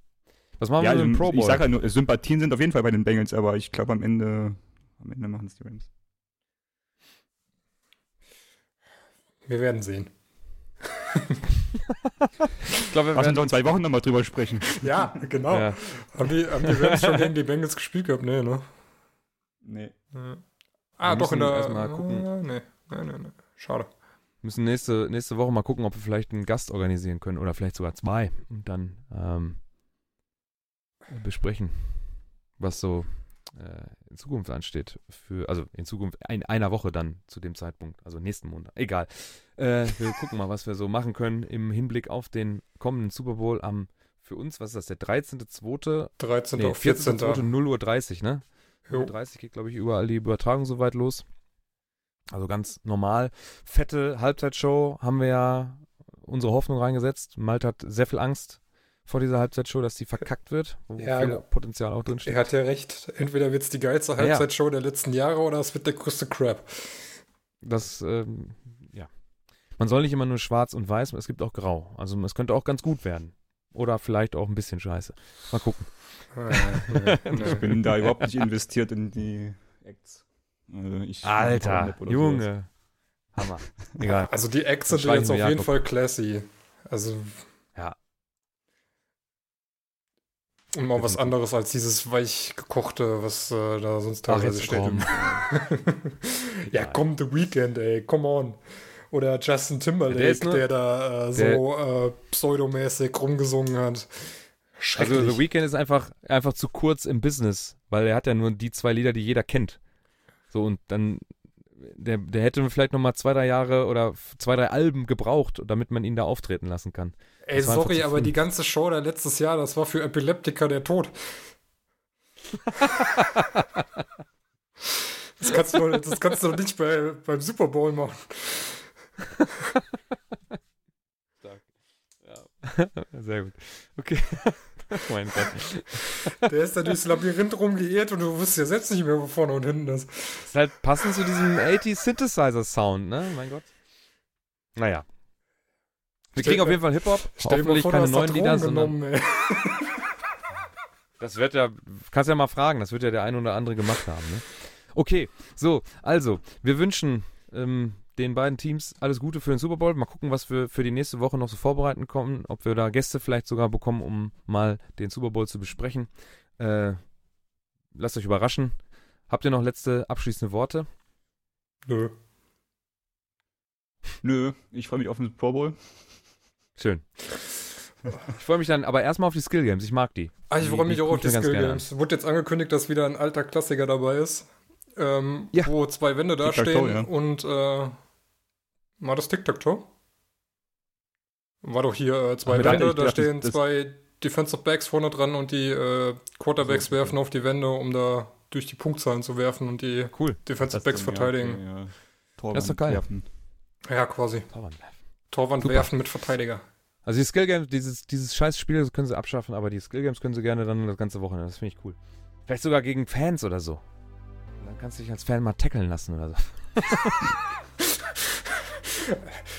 Was machen ja, wir mit dem Pro Bowl? Ich sage halt nur, Sympathien sind auf jeden Fall bei den Bengals, aber ich glaube am Ende, am Ende machen es die Rams. Wir werden sehen. ich glaube, wir werden noch in zwei Wochen nochmal drüber sprechen. Ja, genau. Ja. Haben, die, haben die Rams schon gegen die Bengals gespielt gehabt? Nee, ne? Nee. Ja. Ah, doch, in der. Erstmal gucken. Nee, nee, nee, nee. Schade. Wir müssen nächste, nächste Woche mal gucken, ob wir vielleicht einen Gast organisieren können oder vielleicht sogar zwei und dann ähm, besprechen, was so äh, in Zukunft ansteht. Für, also in Zukunft, in einer Woche dann zu dem Zeitpunkt, also nächsten Monat. Egal. Äh, wir gucken mal, was wir so machen können im Hinblick auf den kommenden Super Bowl am, für uns, was ist das, der 13.2. 13. Nee, 14. 0 Uhr 30, ne? 30 geht, glaube ich, überall die Übertragung soweit los. Also ganz normal. Fette Halbzeitshow haben wir ja unsere Hoffnung reingesetzt. Malte hat sehr viel Angst vor dieser Halbzeitshow, dass die verkackt wird, wo ja, viel Potenzial auch drin steht. Er hat ja recht. Entweder wird es die geilste Halbzeitshow ja. der letzten Jahre oder es wird der größte Crap. Das, ähm, ja. Man soll nicht immer nur schwarz und weiß, es gibt auch grau. Also es könnte auch ganz gut werden. Oder vielleicht auch ein bisschen scheiße. Mal gucken. ich bin da überhaupt nicht investiert in die Acts. Also Alter, Junge. Hammer. Egal. Also die Acts sind jetzt auf jeden Jakob. Fall classy. Also. Ja. Und mal was anderes als dieses weich gekochte, was äh, da sonst teilweise steht. ja, komm, The Weekend, ey, come on. Oder Justin Timberlake, der, der da äh, so äh, pseudomäßig rumgesungen hat. Also The Weeknd ist einfach, einfach zu kurz im Business, weil er hat ja nur die zwei Lieder, die jeder kennt. So und dann, der, der hätte vielleicht noch mal zwei, drei Jahre oder zwei, drei Alben gebraucht, damit man ihn da auftreten lassen kann. Ey, sorry, aber die ganze Show da letztes Jahr, das war für Epileptiker der Tod. das, kannst du, das kannst du doch nicht bei, beim Super Bowl machen. Stark. Ja. Sehr gut. Okay. mein Gott. Der ist da durchs Labyrinth rumgeirrt und du wusstest ja selbst nicht mehr, wo vorne und hinten ist. Ist halt passend zu diesem 80 Synthesizer Sound, ne? Mein Gott. Naja. Wir Stell- kriegen auf jeden Fall Hip-Hop. Stell dir mal Hoffentlich vor, du keine neuen Lieder, sondern. genommen. Das wird ja, kannst ja mal fragen, das wird ja der ein oder andere gemacht haben. Ne? Okay, so, also, wir wünschen ähm, den beiden Teams alles Gute für den Super Bowl. Mal gucken, was wir für die nächste Woche noch so vorbereiten kommen, ob wir da Gäste vielleicht sogar bekommen, um mal den Super Bowl zu besprechen. Äh, lasst euch überraschen. Habt ihr noch letzte abschließende Worte? Nö. Nö, ich freue mich auf den Pro Bowl. Schön. Ich freue mich dann aber erstmal auf die Skill Games. Ich mag die. Ah, ich freue mich die auch auf die Skill. Games. Wurde jetzt angekündigt, dass wieder ein alter Klassiker dabei ist. Ähm, Ja. Wo zwei Wände da Tic-Tac-Toe, stehen ja. und äh, war das Tic-Tac-Toe? War doch hier äh, zwei Wände, da stehen das- zwei Defensive Backs vorne dran und die äh, Quarterbacks So, werfen auf die Wände, um da durch die Punktzahlen zu werfen und die Cool. Defensive Backs dann, verteidigen. Ja, okay, ja. Das ist doch geil. werfen. Ja, quasi. Torwand. Torwand Super. werfen mit Verteidiger. Also die Skill Games, dieses, dieses scheiß Spiel das können sie abschaffen, aber die Skill Games können sie gerne dann das ganze Wochenende. Das finde ich cool. Vielleicht sogar gegen Fans oder so. Dann kannst du dich als Fan mal tackeln lassen oder so.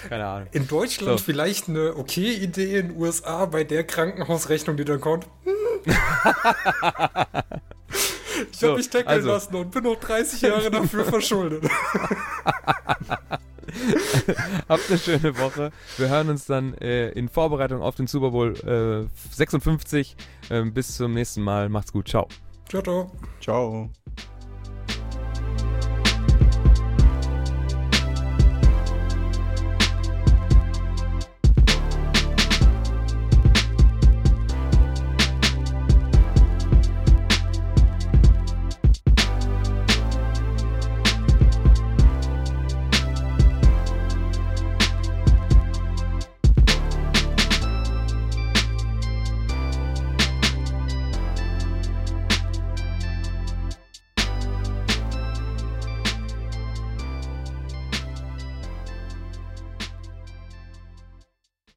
Keine Ahnung. In Deutschland So. vielleicht eine okay Idee, in den USA bei der Krankenhausrechnung, die dann kommt. ich So, habe mich tackeln also. lassen und bin noch 30 Jahre dafür verschuldet. Habt eine schöne Woche. Wir hören uns dann äh, in Vorbereitung auf den Super Bowl äh, 56. Ähm, bis zum nächsten Mal. Macht's gut. Ciao. ciao, ciao. Ciao.